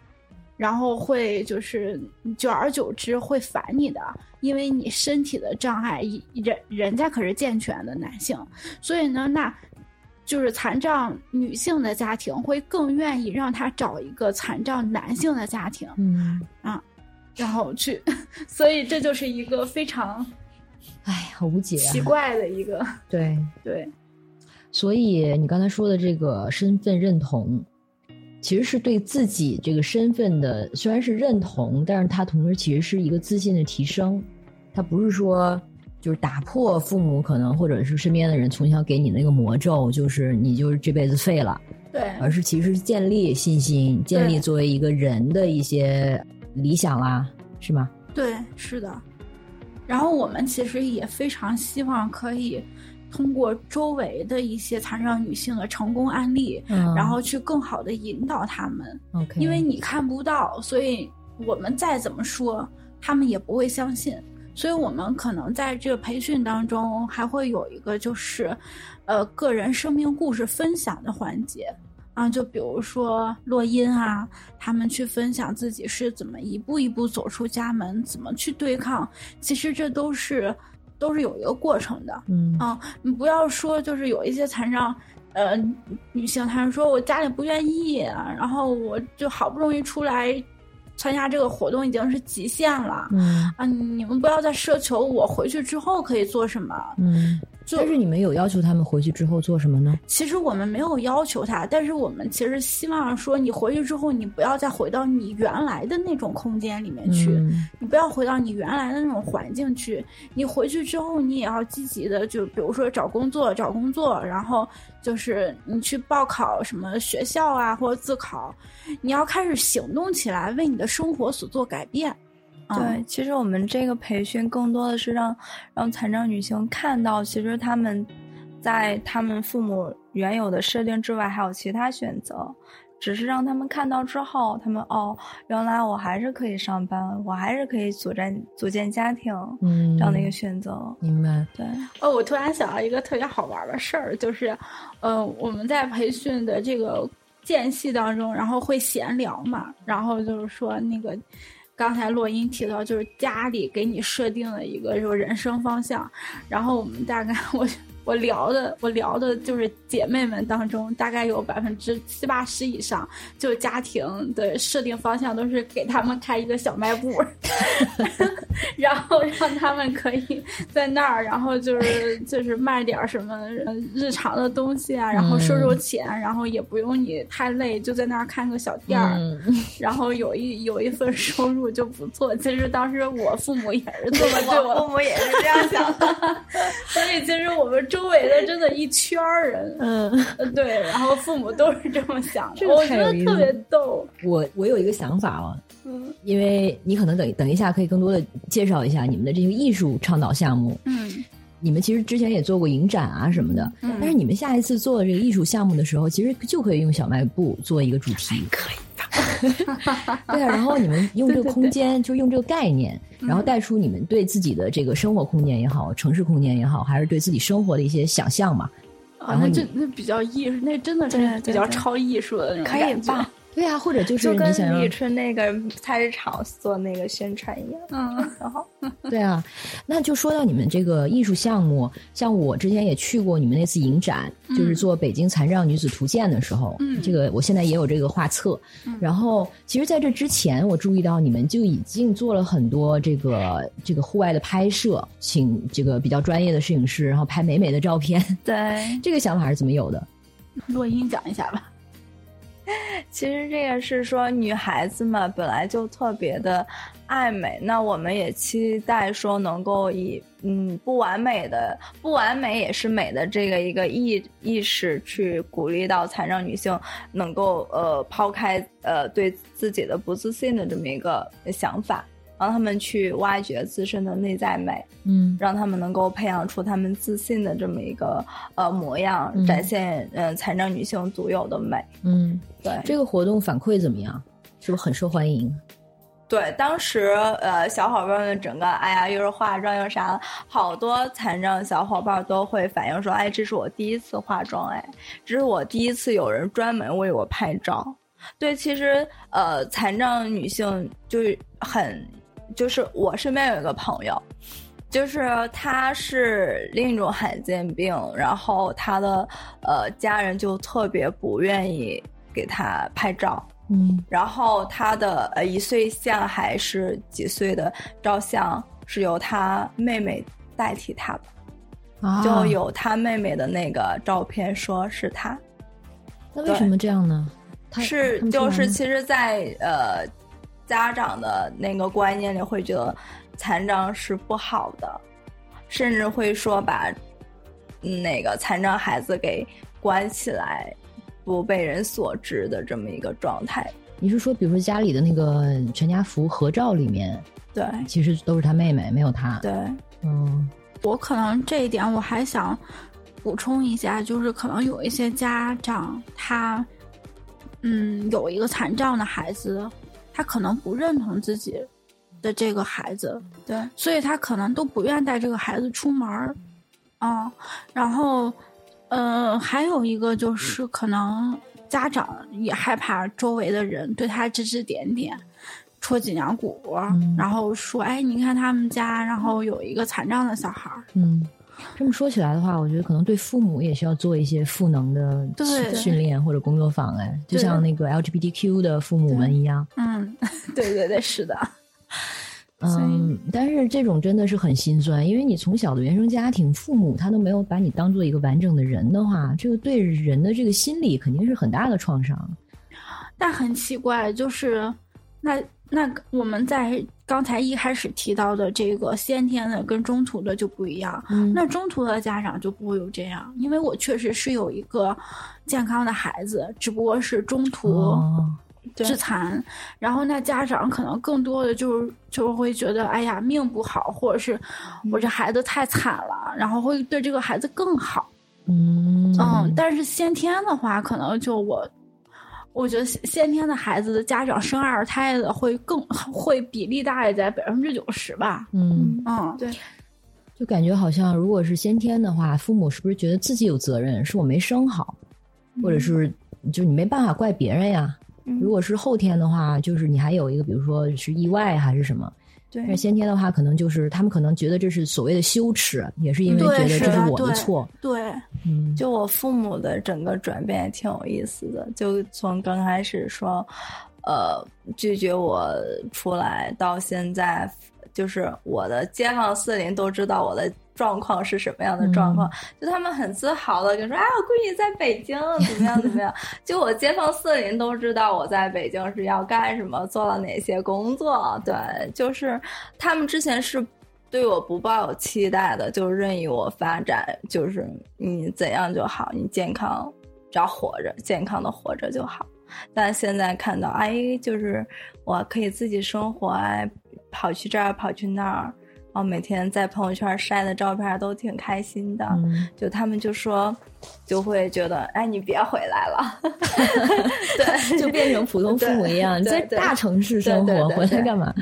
然后会就是久而久之会烦你的，因为你身体的障碍，人人家可是健全的男性，所以呢，那。就是残障女性的家庭会更愿意让她找一个残障男性的家庭，嗯。啊，然后去，所以这就是一个非常，哎，好无解、啊奇怪的一个，对对，所以你刚才说的这个身份认同，其实是对自己这个身份的，虽然是认同，但是它同时其实是一个自信的提升，它不是说。就是打破父母可能或者是身边的人从小给你那个魔咒，就是你就是这辈子废了。对，而是其实建立信心，建立作为一个人的一些理想啦，是吗？对，是的。然后我们其实也非常希望可以通过周围的一些残障女性的成功案例，然后去更好的引导他们。OK，因为你看不到，所以我们再怎么说，他们也不会相信。所以我们可能在这个培训当中还会有一个就是，呃，个人生命故事分享的环节啊，就比如说洛音啊，他们去分享自己是怎么一步一步走出家门，怎么去对抗。其实这都是都是有一个过程的，嗯啊，你不要说就是有一些残障呃女性，她说我家里不愿意，然后我就好不容易出来。参加这个活动已经是极限了，嗯。啊，你们不要再奢求我回去之后可以做什么，嗯。但是你们有要求他们回去之后做什么呢？其实我们没有要求他，但是我们其实希望说，你回去之后，你不要再回到你原来的那种空间里面去，你不要回到你原来的那种环境去。你回去之后，你也要积极的，就比如说找工作，找工作，然后就是你去报考什么学校啊，或者自考，你要开始行动起来，为你的生活所做改变。对，其实我们这个培训更多的是让让残障女性看到，其实他们在他们父母原有的设定之外还有其他选择，只是让他们看到之后，他们哦，原来我还是可以上班，我还是可以组建组建家庭，嗯，这样的一个选择。明白。对。哦，我突然想到一个特别好玩的事儿，就是，呃，我们在培训的这个间隙当中，然后会闲聊嘛，然后就是说那个。刚才洛音提到，就是家里给你设定了一个就是人生方向，然后我们大概我。我聊的，我聊的就是姐妹们当中，大概有百分之七八十以上，就家庭的设定方向都是给他们开一个小卖部，然后让他们可以在那儿，然后就是就是卖点什么日常的东西啊，然后收收钱，然后也不用你太累，就在那儿看个小店儿，然后有一有一份收入就不错。其实当时我父母也是这么 对我父母也是这样想的，所以其实我们。周围的真的一圈人，嗯，对，然后父母都是这么想的，我觉得特别逗。我我有一个想法啊，嗯，因为你可能等等一下可以更多的介绍一下你们的这个艺术倡导项目，嗯，你们其实之前也做过影展啊什么的，但是你们下一次做这个艺术项目的时候，其实就可以用小卖部做一个主题，可以。对啊，然后你们用这个空间，就用这个概念，然后带出你们对自己的这个生活空间也好，城市空间也好，还是对自己生活的一些想象嘛。啊，那这那比较艺术，那真的是比较超艺术的那种感觉。对啊，或者就是跟李宇春那个菜市场做那个宣传一样。嗯，然后 对啊，那就说到你们这个艺术项目，像我之前也去过你们那次影展，就是做北京残障女子图鉴的时候，嗯，这个我现在也有这个画册。然后，其实在这之前，我注意到你们就已经做了很多这个这个户外的拍摄，请这个比较专业的摄影师，然后拍美美的照片。对，这个想法是怎么有的？洛英讲一下吧。其实这个是说，女孩子嘛，本来就特别的爱美。那我们也期待说，能够以嗯不完美的不完美也是美的这个一个意意识，去鼓励到残障女性能够呃抛开呃对自己的不自信的这么一个想法。让他们去挖掘自身的内在美，嗯，让他们能够培养出他们自信的这么一个呃模样，展现嗯残障女性独有的美，嗯，对，这个活动反馈怎么样？是不是很受欢迎？对，当时呃小伙伴们整个哎呀又是化妆又啥，好多残障小伙伴都会反映说，哎，这是我第一次化妆，哎，这是我第一次有人专门为我拍照。对，其实呃残障女性就是很。就是我身边有一个朋友，就是他是另一种罕见病，然后他的呃家人就特别不愿意给他拍照，嗯，然后他的呃一岁像还是几岁的照相是由他妹妹代替他的，啊就有他妹妹的那个照片，说是他。那为什么这样呢？是就是其实，在呃。家长的那个观念里会觉得残障是不好的，甚至会说把那个残障孩子给关起来，不被人所知的这么一个状态。你是说，比如说家里的那个全家福合照里面，对，其实都是他妹妹，没有他。对，嗯，我可能这一点我还想补充一下，就是可能有一些家长他，嗯，有一个残障的孩子。他可能不认同自己的这个孩子，对，所以他可能都不愿带这个孩子出门儿，啊，然后，呃，还有一个就是可能家长也害怕周围的人对他指指点点，戳脊梁骨，然后说，哎，你看他们家，然后有一个残障的小孩儿，嗯。这么说起来的话，我觉得可能对父母也需要做一些赋能的训练或者工作坊，哎，就像那个 LGBTQ 的父母们一样。嗯，对对对，是的。嗯，但是这种真的是很心酸，因为你从小的原生家庭，父母他都没有把你当做一个完整的人的话，这个对人的这个心理肯定是很大的创伤。但很奇怪，就是那。那我们在刚才一开始提到的这个先天的跟中途的就不一样，那中途的家长就不会有这样，因为我确实是有一个健康的孩子，只不过是中途致残，然后那家长可能更多的就是就会觉得，哎呀命不好，或者是我这孩子太惨了，然后会对这个孩子更好，嗯嗯，但是先天的话，可能就我。我觉得先天的孩子的家长生二胎的会更 会比例大概在百分之九十吧。嗯嗯，对，就感觉好像如果是先天的话，父母是不是觉得自己有责任？是我没生好，或者是就你没办法怪别人呀？如果是后天的话，就是你还有一个，比如说是意外还是什么。但是先天的话，可能就是他们可能觉得这是所谓的羞耻，也是因为觉得这是我的错。对，嗯，就我父母的整个转变也挺有意思的，就从刚开始说，呃，拒绝我出来，到现在，就是我的街坊四邻都知道我的。状况是什么样的状况？就他们很自豪的就说：“啊，我闺女在北京，怎么样怎么样？”就我街坊四邻都知道我在北京是要干什么，做了哪些工作。对，就是他们之前是对我不抱有期待的，就任意我发展，就是你怎样就好，你健康只要活着，健康的活着就好。但现在看到，哎，就是我可以自己生活，哎，跑去这儿，跑去那儿。哦，每天在朋友圈晒的照片都挺开心的。就他们就说，就会觉得，哎，你别回来了。对，就变成普通父母一样，在大城市生活，回来干嘛？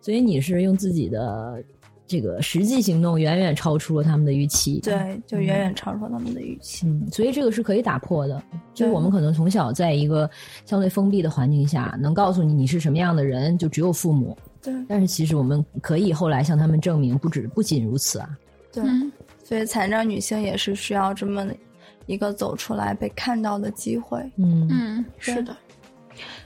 所以你是用自己的。这个实际行动远远超出了他们的预期，对，就远远超出他们的预期。嗯，所以这个是可以打破的。就是我们可能从小在一个相对封闭的环境下，能告诉你你是什么样的人，就只有父母。对。但是其实我们可以后来向他们证明，不止不仅如此啊。对。所以残障女性也是需要这么一个走出来被看到的机会。嗯嗯，是的。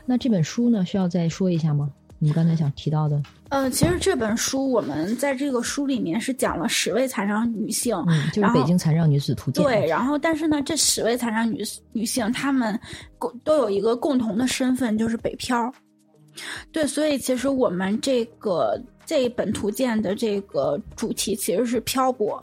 那这本书呢，需要再说一下吗？你刚才想提到的，呃，其实这本书我们在这个书里面是讲了十位残障女性，就是《北京残障女子图鉴》。对，然后但是呢，这十位残障女女性，她们共都有一个共同的身份，就是北漂。对，所以其实我们这个这一本图鉴的这个主题其实是漂泊。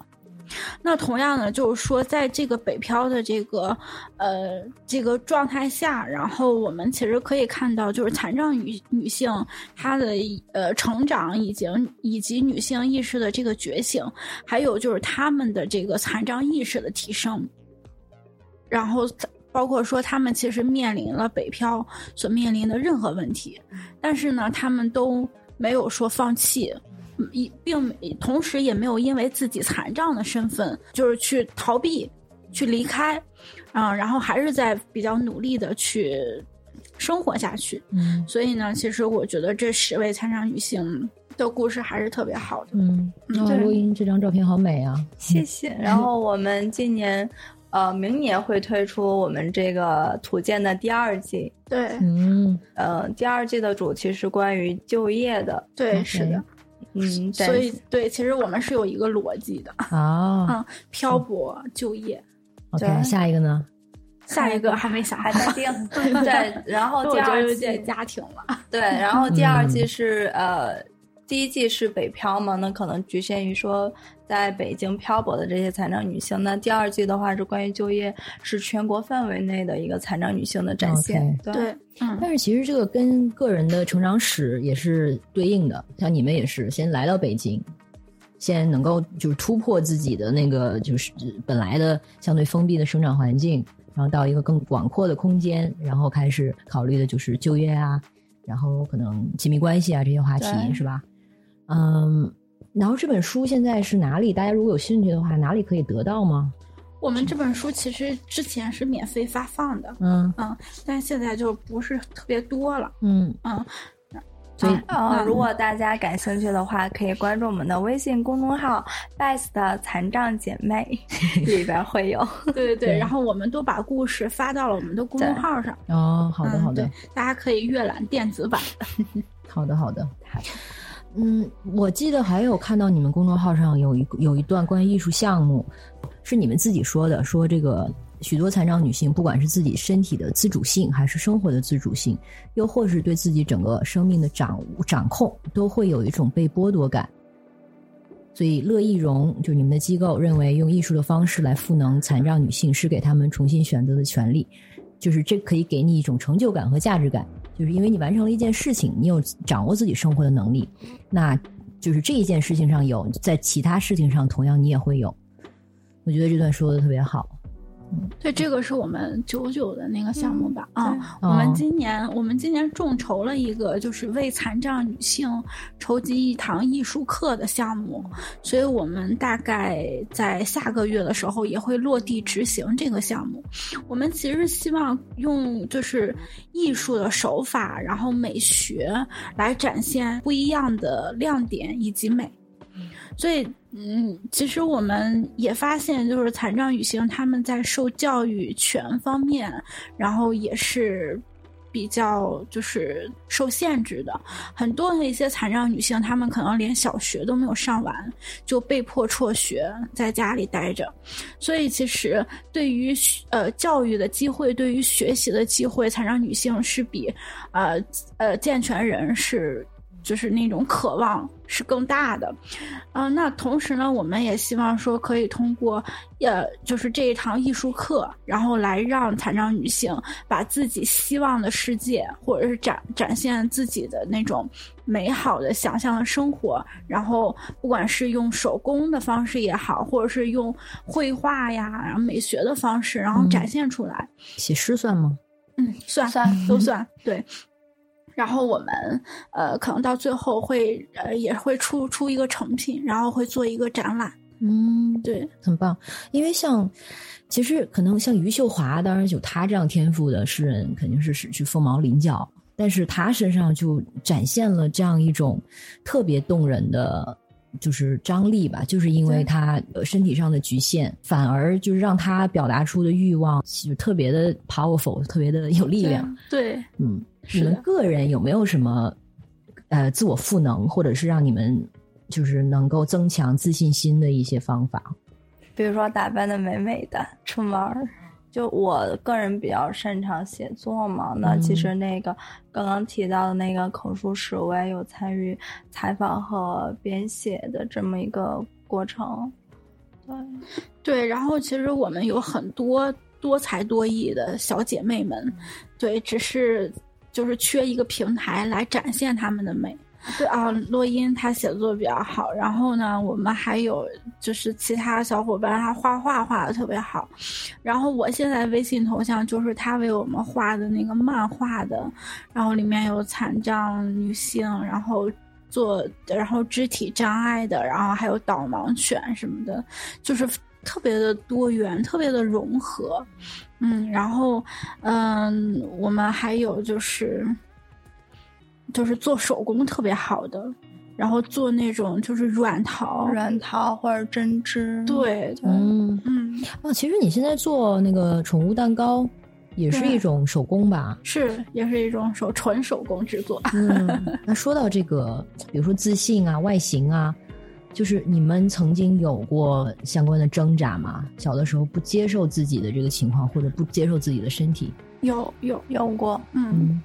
那同样呢，就是说，在这个北漂的这个呃这个状态下，然后我们其实可以看到，就是残障女女性她的呃成长，以及以及女性意识的这个觉醒，还有就是她们的这个残障意识的提升，然后包括说他们其实面临了北漂所面临的任何问题，但是呢，他们都没有说放弃。一并同时也没有因为自己残障的身份，就是去逃避、去离开，啊，然后还是在比较努力的去生活下去。嗯，所以呢，其实我觉得这十位残障女性的故事还是特别好的。嗯，录音这张照片好美啊，谢谢。然后我们今年，呃，明年会推出我们这个土建的第二季。对，嗯，呃，第二季的主题是关于就业的。对，是的。嗯，所以对，其实我们是有一个逻辑的啊，嗯，漂泊就业。OK，下一个呢？下一个还没想，还在定。对，然后 第二季家庭了。对，然后第二季是呃。第一季是北漂嘛，那可能局限于说在北京漂泊的这些残障女性。那第二季的话是关于就业，是全国范围内的一个残障女性的展现。对，嗯。但是其实这个跟个人的成长史也是对应的，像你们也是先来到北京，先能够就是突破自己的那个就是本来的相对封闭的生长环境，然后到一个更广阔的空间，然后开始考虑的就是就业啊，然后可能亲密关系啊这些话题，是吧？嗯，然后这本书现在是哪里？大家如果有兴趣的话，哪里可以得到吗？我们这本书其实之前是免费发放的，嗯嗯，但现在就不是特别多了，嗯嗯。所以，呃，如果大家感兴趣的话，可以关注我们的微信公众号 “best 残障姐妹 ”，里边会有。对对对，然后我们都把故事发到了我们的公众号上。哦，好的好的，大家可以阅览电子版的。好 的好的。嗯，我记得还有看到你们公众号上有一有一段关于艺术项目，是你们自己说的，说这个许多残障女性，不管是自己身体的自主性，还是生活的自主性，又或是对自己整个生命的掌掌控，都会有一种被剥夺感。所以乐易融就你们的机构认为，用艺术的方式来赋能残障女性，是给他们重新选择的权利，就是这可以给你一种成就感和价值感。就是因为你完成了一件事情，你有掌握自己生活的能力，那就是这一件事情上有，在其他事情上同样你也会有。我觉得这段说的特别好。对，这个是我们九九的那个项目吧？啊，我们今年我们今年众筹了一个，就是为残障女性筹集一堂艺术课的项目，所以我们大概在下个月的时候也会落地执行这个项目。我们其实希望用就是艺术的手法，然后美学来展现不一样的亮点以及美。所以，嗯，其实我们也发现，就是残障女性她们在受教育权方面，然后也是比较就是受限制的。很多的一些残障女性，她们可能连小学都没有上完，就被迫辍学，在家里待着。所以，其实对于呃教育的机会，对于学习的机会，残障女性是比呃呃健全人是。就是那种渴望是更大的。嗯，那同时呢，我们也希望说可以通过呃，就是这一堂艺术课，然后来让残障女性把自己希望的世界，或者是展展现自己的那种美好的想象的生活，然后不管是用手工的方式也好，或者是用绘画呀，然后美学的方式，然后展现出来。写诗算吗？嗯，算算都算对。然后我们呃，可能到最后会呃，也会出出一个成品，然后会做一个展览。嗯，对，很棒。因为像其实可能像余秀华，当然有他这样天赋的诗人，肯定是是去凤毛麟角。但是他身上就展现了这样一种特别动人的。就是张力吧，就是因为他身体上的局限，反而就是让他表达出的欲望就特别的 powerful，特别的有力量。对，嗯，你们个人有没有什么呃自我赋能，或者是让你们就是能够增强自信心的一些方法？比如说打扮的美美的出门儿。就我个人比较擅长写作嘛，那其实那个刚刚提到的那个口述史，我也有参与采访和编写的这么一个过程。对，对，然后其实我们有很多多才多艺的小姐妹们，对，只是就是缺一个平台来展现他们的美。对啊，洛音他写作比较好，然后呢，我们还有就是其他小伙伴，他画画画的特别好，然后我现在微信头像就是他为我们画的那个漫画的，然后里面有残障女性，然后做然后肢体障碍的，然后还有导盲犬什么的，就是特别的多元，特别的融合，嗯，然后嗯，我们还有就是。就是做手工特别好的，然后做那种就是软陶、软陶或者针织。对，嗯嗯。啊，其实你现在做那个宠物蛋糕，也是一种手工吧？是，也是一种手纯手工制作。嗯，那说到这个，比如说自信啊、外形啊，就是你们曾经有过相关的挣扎吗？小的时候不接受自己的这个情况，或者不接受自己的身体？有有有过，嗯。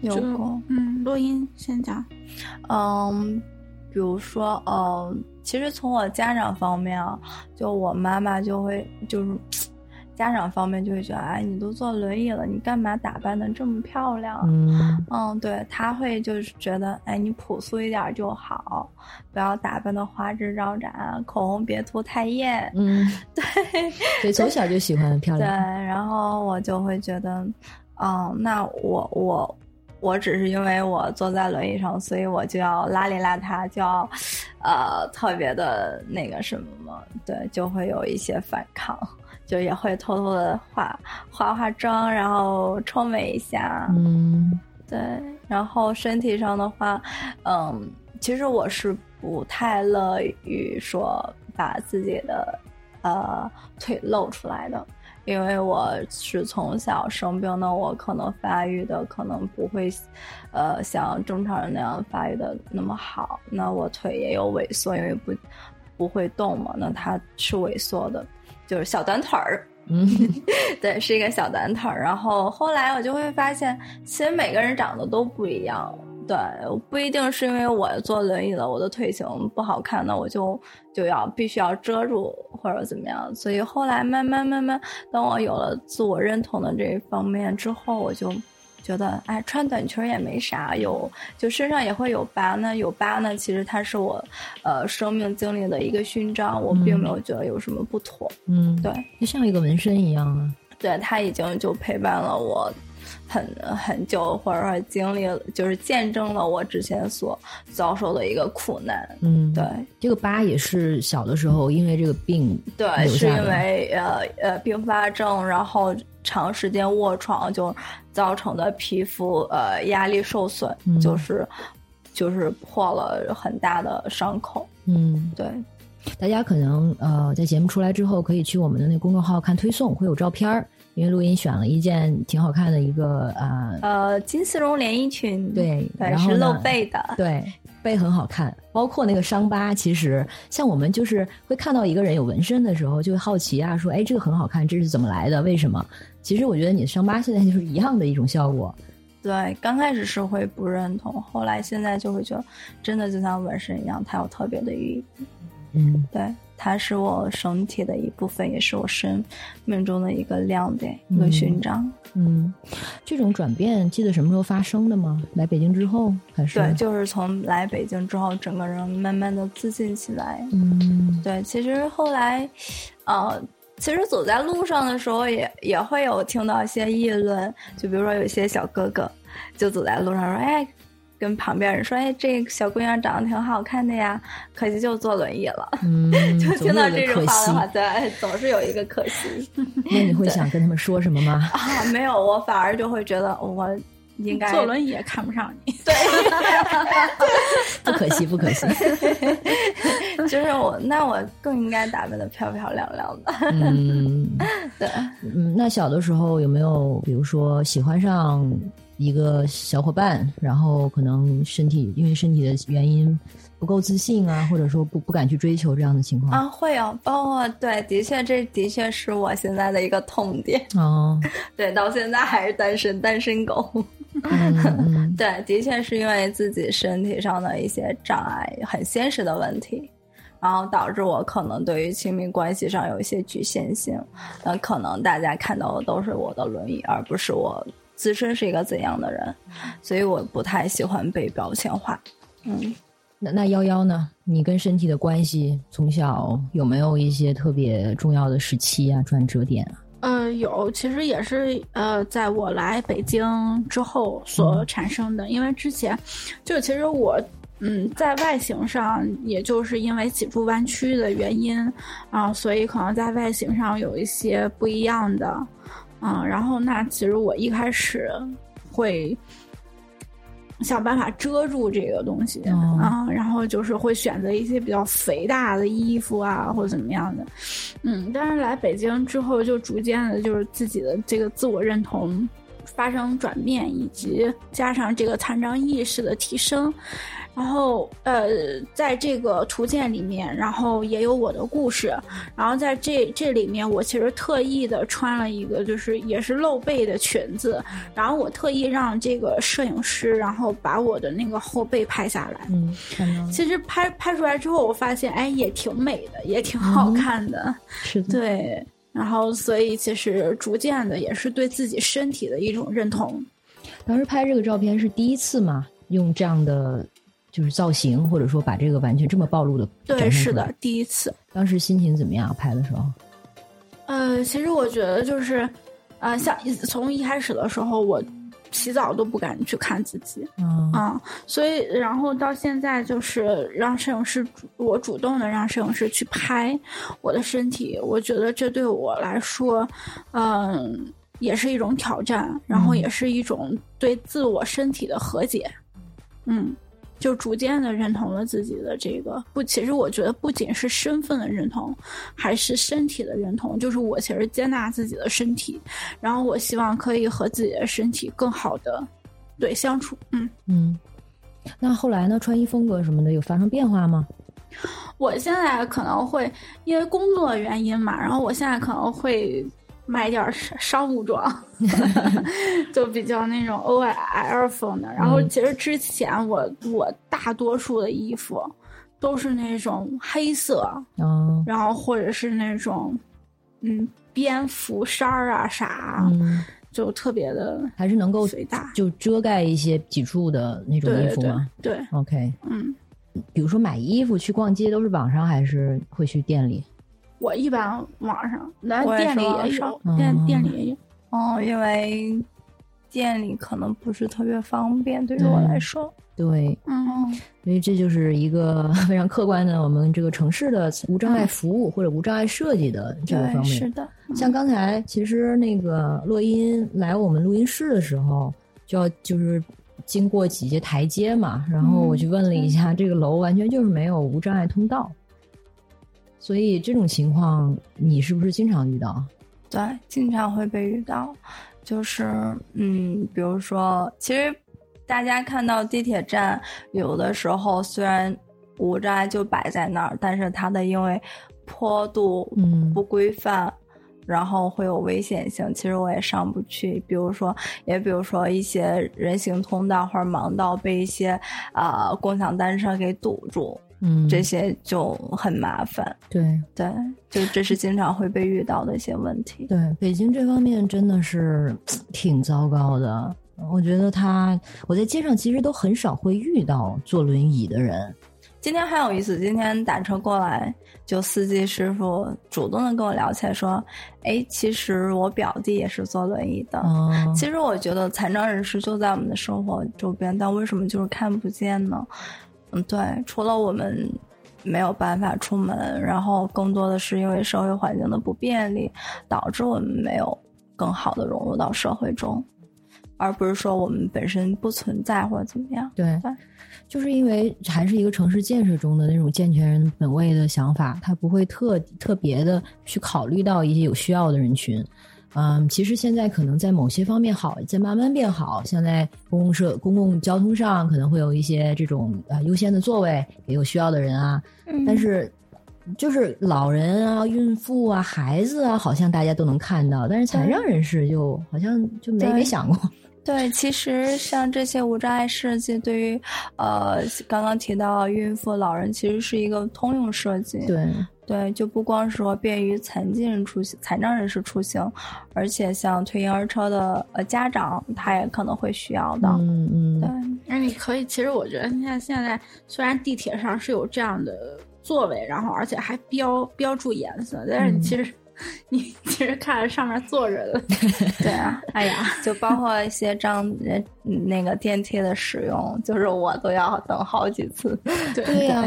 有过，嗯，录音先讲，嗯，比如说，嗯，其实从我家长方面啊，就我妈妈就会，就是家长方面就会觉得，哎，你都坐轮椅了，你干嘛打扮的这么漂亮？嗯，嗯，对他会就是觉得，哎，你朴素一点就好，不要打扮的花枝招展，口红别涂太艳。嗯，对，对从小就喜欢漂亮。对，然后我就会觉得，嗯，那我我。我只是因为我坐在轮椅上，所以我就要邋里邋遢，就要，呃，特别的那个什么嘛，对，就会有一些反抗，就也会偷偷的化化化妆，然后臭美一下，嗯，对，然后身体上的话，嗯，其实我是不太乐于说把自己的呃腿露出来的。因为我是从小生病的，我可能发育的可能不会，呃，像正常人那样发育的那么好。那我腿也有萎缩，因为不不会动嘛。那它是萎缩的，就是小短腿儿。嗯，对，是一个小短腿儿。然后后来我就会发现，其实每个人长得都不一样。对，不一定是因为我坐轮椅了，我的腿型不好看，那我就就要必须要遮住或者怎么样。所以后来慢慢慢慢，当我有了自我认同的这一方面之后，我就觉得，哎，穿短裙也没啥，有就身上也会有疤，那有疤呢，其实它是我呃生命经历的一个勋章，我并没有觉得有什么不妥。嗯，对，就像一个纹身一样啊。对，它已经就陪伴了我。很很久，或者说经历了，就是见证了我之前所遭受的一个苦难。嗯，对，这个疤也是小的时候因为这个病，对，是因为呃呃并发症，然后长时间卧床就造成的皮肤呃压力受损，就是就是破了很大的伤口。嗯，对。大家可能呃在节目出来之后，可以去我们的那公众号看推送，会有照片儿。因为录音选了一件挺好看的一个呃呃金丝绒连衣裙，对，然后是露背的，对，背很好看，包括那个伤疤，其实像我们就是会看到一个人有纹身的时候，就会好奇啊，说哎这个很好看，这是怎么来的？为什么？其实我觉得你的伤疤现在就是一样的一种效果，对，刚开始是会不认同，后来现在就会觉得，真的就像纹身一样，它有特别的意义。嗯，对，它是我身体的一部分，也是我生命中的一个亮点，一个勋章。嗯，这种转变记得什么时候发生的吗？来北京之后还是？对，就是从来北京之后，整个人慢慢的自信起来。嗯，对，其实后来，呃，其实走在路上的时候，也也会有听到一些议论，就比如说有些小哥哥就走在路上说：“哎。”跟旁边人说：“哎，这个小姑娘长得挺好看的呀，可惜就坐轮椅了。”嗯，就听到这种话的话，对，总是有一个可惜。那你会想跟他们说什么吗？啊，没有，我反而就会觉得我应该坐轮椅也看不上你。对，不可惜，不可惜。就是我，那我更应该打扮的漂漂亮亮的。嗯，对，嗯，那小的时候有没有，比如说喜欢上？一个小伙伴，然后可能身体因为身体的原因不够自信啊，或者说不不敢去追求这样的情况。啊，会有哦，对，的确，这的确是我现在的一个痛点。哦，对，到现在还是单身，单身狗，对，的确是因为自己身体上的一些障碍，很现实的问题，然后导致我可能对于亲密关系上有一些局限性，那可能大家看到的都是我的轮椅，而不是我。自身是一个怎样的人，所以我不太喜欢被标签化。嗯，那那幺幺呢？你跟身体的关系从小有没有一些特别重要的时期啊、转折点啊？呃，有，其实也是呃，在我来北京之后所产生的。因为之前就其实我嗯，在外形上，也就是因为脊柱弯曲的原因啊，所以可能在外形上有一些不一样的。嗯，然后那其实我一开始会想办法遮住这个东西啊，然后就是会选择一些比较肥大的衣服啊，或者怎么样的。嗯，但是来北京之后，就逐渐的，就是自己的这个自我认同发生转变，以及加上这个残障意识的提升。然后，呃，在这个图鉴里面，然后也有我的故事。然后在这这里面，我其实特意的穿了一个，就是也是露背的裙子。然后我特意让这个摄影师，然后把我的那个后背拍下来。嗯，其实拍拍出来之后，我发现，哎，也挺美的，也挺好看的。是的。对。然后，所以其实逐渐的也是对自己身体的一种认同。当时拍这个照片是第一次嘛？用这样的。就是造型，或者说把这个完全这么暴露的，对，是的，第一次。当时心情怎么样？拍的时候？呃，其实我觉得就是，呃，像从一开始的时候，我洗澡都不敢去看自己，嗯，啊，所以然后到现在就是让摄影师，我主动的让摄影师去拍我的身体，我觉得这对我来说，嗯，也是一种挑战，然后也是一种对自我身体的和解，嗯。就逐渐的认同了自己的这个不，其实我觉得不仅是身份的认同，还是身体的认同。就是我其实接纳自己的身体，然后我希望可以和自己的身体更好的对相处。嗯嗯，那后来呢？穿衣风格什么的有发生变化吗？我现在可能会因为工作原因嘛，然后我现在可能会。买点商务装，就比较那种 O L 风的。然后其实之前我我大多数的衣服都是那种黑色，嗯然后或者是那种嗯蝙蝠衫儿啊啥，嗯就特别的还是能够随大，就遮盖一些脊柱的那种衣服吗？对，OK，嗯，比如说买衣服去逛街都是网上还是会去店里？我一般网上，那店里也有，店店里也有。哦，因为店里可能不是特别方便，对于我来说。对，嗯，所以这就是一个 非常客观的，我们这个城市的无障碍服务或者无障碍设计的这个方面。是的，像刚才其实那个洛音来我们录音室的时候，就要就是经过几节台阶嘛，然后我去问了一下，这个楼完全就是没有无障碍通道。所以这种情况，你是不是经常遇到？对，经常会被遇到。就是，嗯，比如说，其实大家看到地铁站，有的时候虽然无障碍就摆在那儿，但是它的因为坡度嗯不规范，然后会有危险性，其实我也上不去。比如说，也比如说一些人行通道或者盲道被一些啊共享单车给堵住，嗯，这些就很麻烦。对对，就这是经常会被遇到的一些问题。对，北京这方面真的是挺糟糕的。我觉得他，我在街上其实都很少会遇到坐轮椅的人。今天很有意思，今天打车过来，就司机师傅主动的跟我聊起来，说：“哎，其实我表弟也是坐轮椅的。其实我觉得残障人士就在我们的生活周边，但为什么就是看不见呢？嗯，对，除了我们没有办法出门，然后更多的是因为社会环境的不便利，导致我们没有更好的融入到社会中，而不是说我们本身不存在或者怎么样。对。就是因为还是一个城市建设中的那种健全人本位的想法，他不会特特别的去考虑到一些有需要的人群。嗯，其实现在可能在某些方面好，在慢慢变好。像在公共社、公共交通上，可能会有一些这种呃优先的座位给有需要的人啊。但是，就是老人啊、孕妇啊、孩子啊，好像大家都能看到，但是残障人士就好像就没没想过。对，其实像这些无障碍设计，对于呃刚刚提到孕妇、老人，其实是一个通用设计。对对，就不光说便于残疾人出行、残障人士出行，而且像推婴儿车的呃家长，他也可能会需要的。嗯嗯，对。那你可以，其实我觉得你看现在虽然地铁上是有这样的座位，然后而且还标标注颜色，但是你其实。你其实看着上面坐着的，对啊，哎呀，就包括一些张那个电梯的使用，就是我都要等好几次。对呀，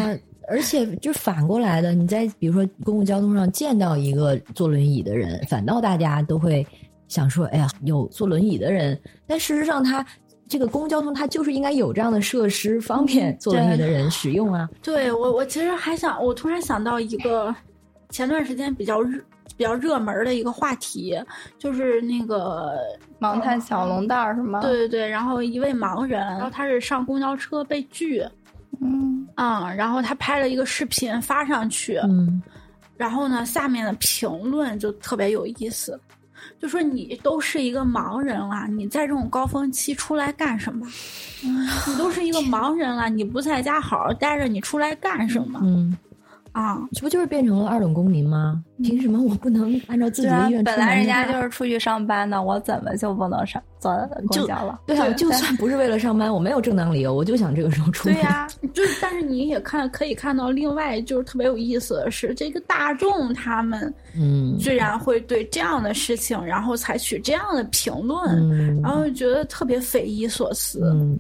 而且就反过来的，你在比如说公共交通上见到一个坐轮椅的人，反倒大家都会想说：“哎呀，有坐轮椅的人。”但事实上，他这个公共交通它就是应该有这样的设施，方便坐轮椅的人使用啊。对我，我其实还想，我突然想到一个前段时间比较热。比较热门的一个话题，就是那个盲探小龙蛋是吗？对对对，然后一位盲人，然后他是上公交车被拒，嗯啊，然后他拍了一个视频发上去，嗯，然后呢，下面的评论就特别有意思，就说你都是一个盲人了，你在这种高峰期出来干什么？你都是一个盲人了，你不在家好好待着，你出来干什么？嗯。啊，这不就是变成了二等公民吗？凭什么我不能按照自己的意愿？本来人家就是出去上班的，我怎么就不能上坐公交了？对啊，就算不是为了上班，我没有正当理由，我就想这个时候出。对呀，就是但是你也看可以看到，另外就是特别有意思的是，这个大众他们嗯，居然会对这样的事情，然后采取这样的评论，然后觉得特别匪夷所思。嗯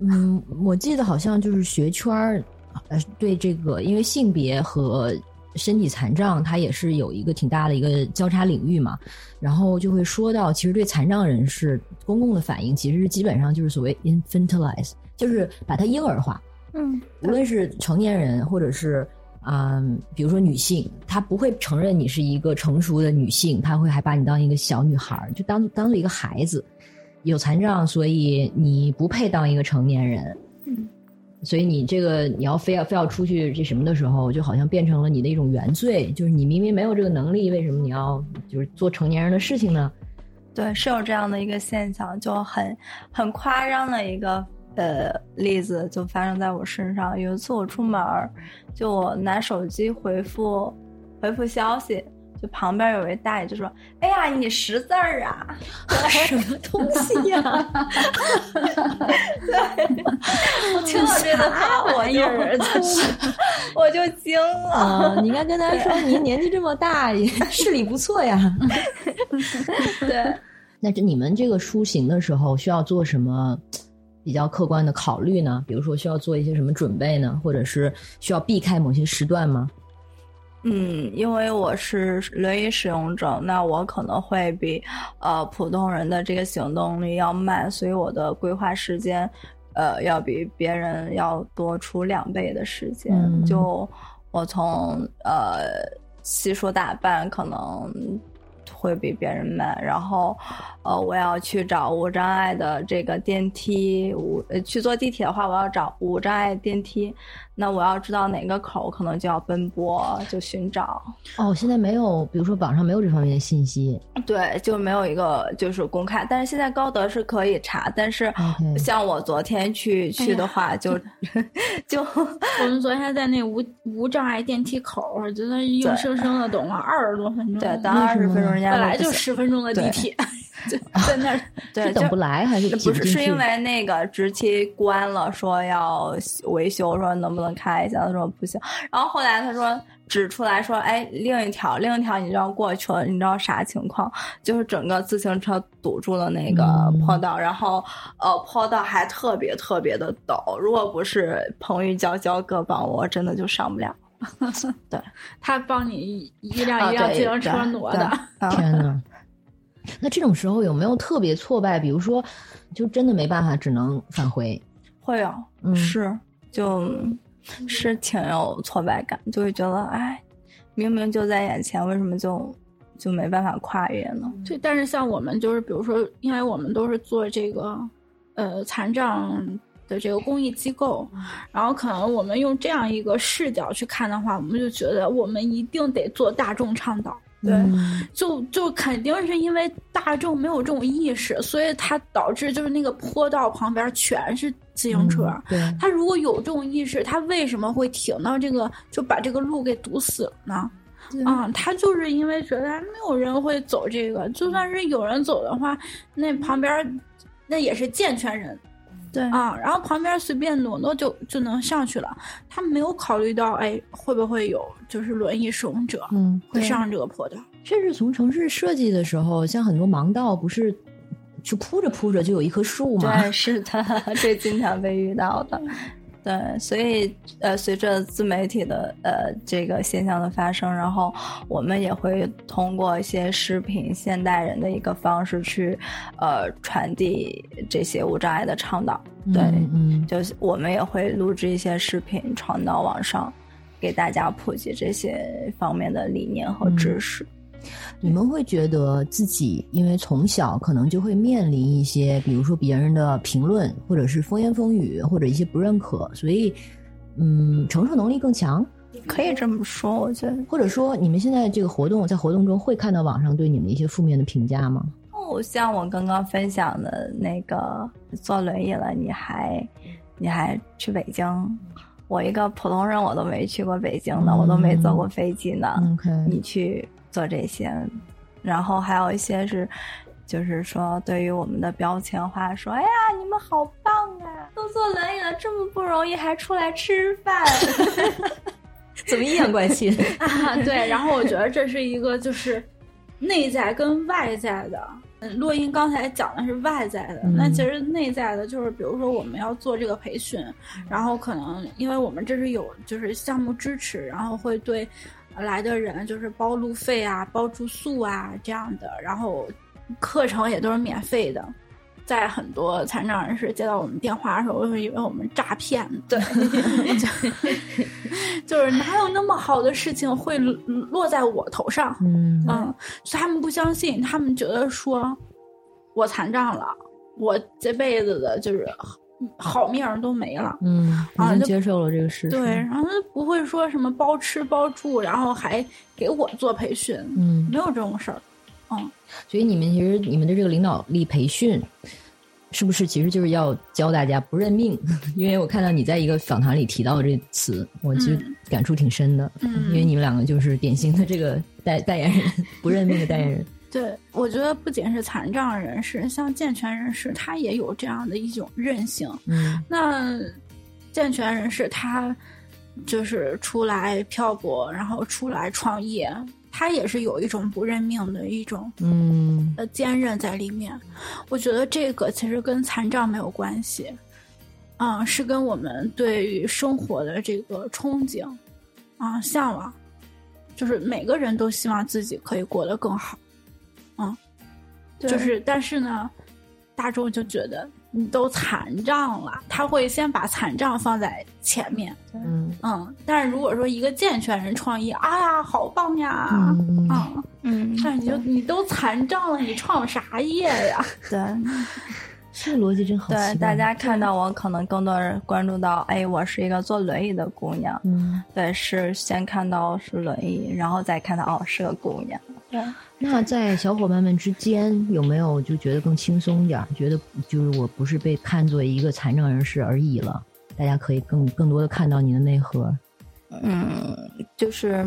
嗯，我记得好像就是学圈儿。呃，对这个，因为性别和身体残障，它也是有一个挺大的一个交叉领域嘛。然后就会说到，其实对残障人士公共的反应，其实是基本上就是所谓 infantilize，就是把它婴儿化。嗯，无论是成年人，或者是啊，比如说女性，她不会承认你是一个成熟的女性，她会还把你当一个小女孩，就当当做一个孩子。有残障，所以你不配当一个成年人。所以你这个你要非要非要出去这什么的时候，就好像变成了你的一种原罪，就是你明明没有这个能力，为什么你要就是做成年人的事情呢？对，是有这样的一个现象，就很很夸张的一个呃例子，就发生在我身上。有一次我出门，就我拿手机回复回复消息。就旁边有位大爷就说：“哎呀，你识字儿啊？什么东西呀？” 对，听 到这个话我就我就惊了。你应该跟他说：“您年纪这么大，视力不错呀。”对。那这你们这个出行的时候需要做什么比较客观的考虑呢？比如说需要做一些什么准备呢？或者是需要避开某些时段吗？嗯，因为我是轮椅使用者，那我可能会比呃普通人的这个行动力要慢，所以我的规划时间，呃，要比别人要多出两倍的时间。就我从呃洗漱打扮可能会比别人慢，然后呃我要去找无障碍的这个电梯，无去坐地铁的话，我要找无障碍电梯。那我要知道哪个口，可能就要奔波，就寻找。哦，现在没有，比如说网上没有这方面的信息。对，就没有一个就是公开。但是现在高德是可以查，但是像我昨天去去的话，就就我们昨天在那无无障碍电梯口，就在硬生生的等了二十多分钟。对，等二十分钟，人家本来就十分钟的地铁。在那儿，对，等不来还是不是？是因为那个直梯关了，说要维修，说能不能开一下？他说不行。然后后来他说指出来说，哎，另一条，另一条你就要过去了。你知道啥情况？就是整个自行车堵住了那个坡道，然后呃，坡道还特别特别的陡。如果不是彭玉娇娇哥帮我，真的就上不了。对，他帮你一辆一辆自行车挪的。天呐。那这种时候有没有特别挫败？比如说，就真的没办法，只能返回。会有，是，就是挺有挫败感，就会觉得，哎，明明就在眼前，为什么就就没办法跨越呢？对，但是像我们就是，比如说，因为我们都是做这个，呃，残障的这个公益机构，然后可能我们用这样一个视角去看的话，我们就觉得我们一定得做大众倡导。对，就就肯定是因为大众没有这种意识，所以它导致就是那个坡道旁边全是自行车。对，他如果有这种意识，他为什么会停到这个就把这个路给堵死了呢？嗯，他就是因为觉得没有人会走这个，就算是有人走的话，那旁边那也是健全人。对啊，然后旁边随便挪挪就就能上去了。他没有考虑到，哎，会不会有就是轮椅使用者，嗯，会上这个坡道。甚至从城市设计的时候，像很多盲道不是就铺着铺着就有一棵树吗？对，是的，这经常被遇到的。对，所以呃，随着自媒体的呃这个现象的发生，然后我们也会通过一些视频现代人的一个方式去呃传递这些无障碍的倡导。对，嗯，就是我们也会录制一些视频传到网上，给大家普及这些方面的理念和知识。你们会觉得自己因为从小可能就会面临一些，比如说别人的评论，或者是风言风语，或者一些不认可，所以，嗯，承受能力更强，可以这么说，我觉得。或者说，你们现在这个活动在活动中会看到网上对你们一些负面的评价吗？哦，像我刚刚分享的那个坐轮椅了，你还你还去北京？我一个普通人，我都没去过北京呢，我都没坐过飞机呢。你去。做这些，然后还有一些是，就是说对于我们的标签化，说哎呀，你们好棒啊，都坐轮椅了，这么不容易还出来吃饭，怎么阴阳怪气 啊？对，然后我觉得这是一个就是内在跟外在的。嗯，洛英刚才讲的是外在的，那其实内在的就是，比如说我们要做这个培训，然后可能因为我们这是有就是项目支持，然后会对。来的人就是包路费啊，包住宿啊这样的，然后课程也都是免费的。在很多残障人士接到我们电话的时候，会以为我们诈骗。对，就是哪有那么好的事情会落在我头上？嗯嗯，所以他们不相信，他们觉得说我残障了，我这辈子的就是。好面儿都没了，嗯，已经接受了这个事实。对，然后他不会说什么包吃包住，然后还给我做培训，嗯，没有这种事儿，嗯。所以你们其实你们的这个领导力培训，是不是其实就是要教大家不认命？因为我看到你在一个访谈里提到的这词，我其实感触挺深的，嗯，因为你们两个就是典型的这个代代言人，不认命的代言人。对，我觉得不仅是残障人士，像健全人士，他也有这样的一种韧性。嗯，那健全人士他就是出来漂泊，然后出来创业，他也是有一种不认命的一种嗯呃坚韧在里面。我觉得这个其实跟残障没有关系，嗯，是跟我们对于生活的这个憧憬啊向往，就是每个人都希望自己可以过得更好。嗯，就是，但是呢，大众就觉得你都残障了，他会先把残障放在前面。嗯嗯，但是如果说一个健全人创业，啊呀，好棒呀，嗯嗯，那你就你都残障了，你创啥业呀？对，这个逻辑真好。对，大家看到我，可能更多人关注到，哎，我是一个坐轮椅的姑娘。嗯，对，是先看到是轮椅，然后再看到哦，是个姑娘。对。那在小伙伴们之间，有没有就觉得更轻松一点儿？觉得就是我不是被看作一个残障人士而已了，大家可以更更多的看到你的内核。嗯，就是，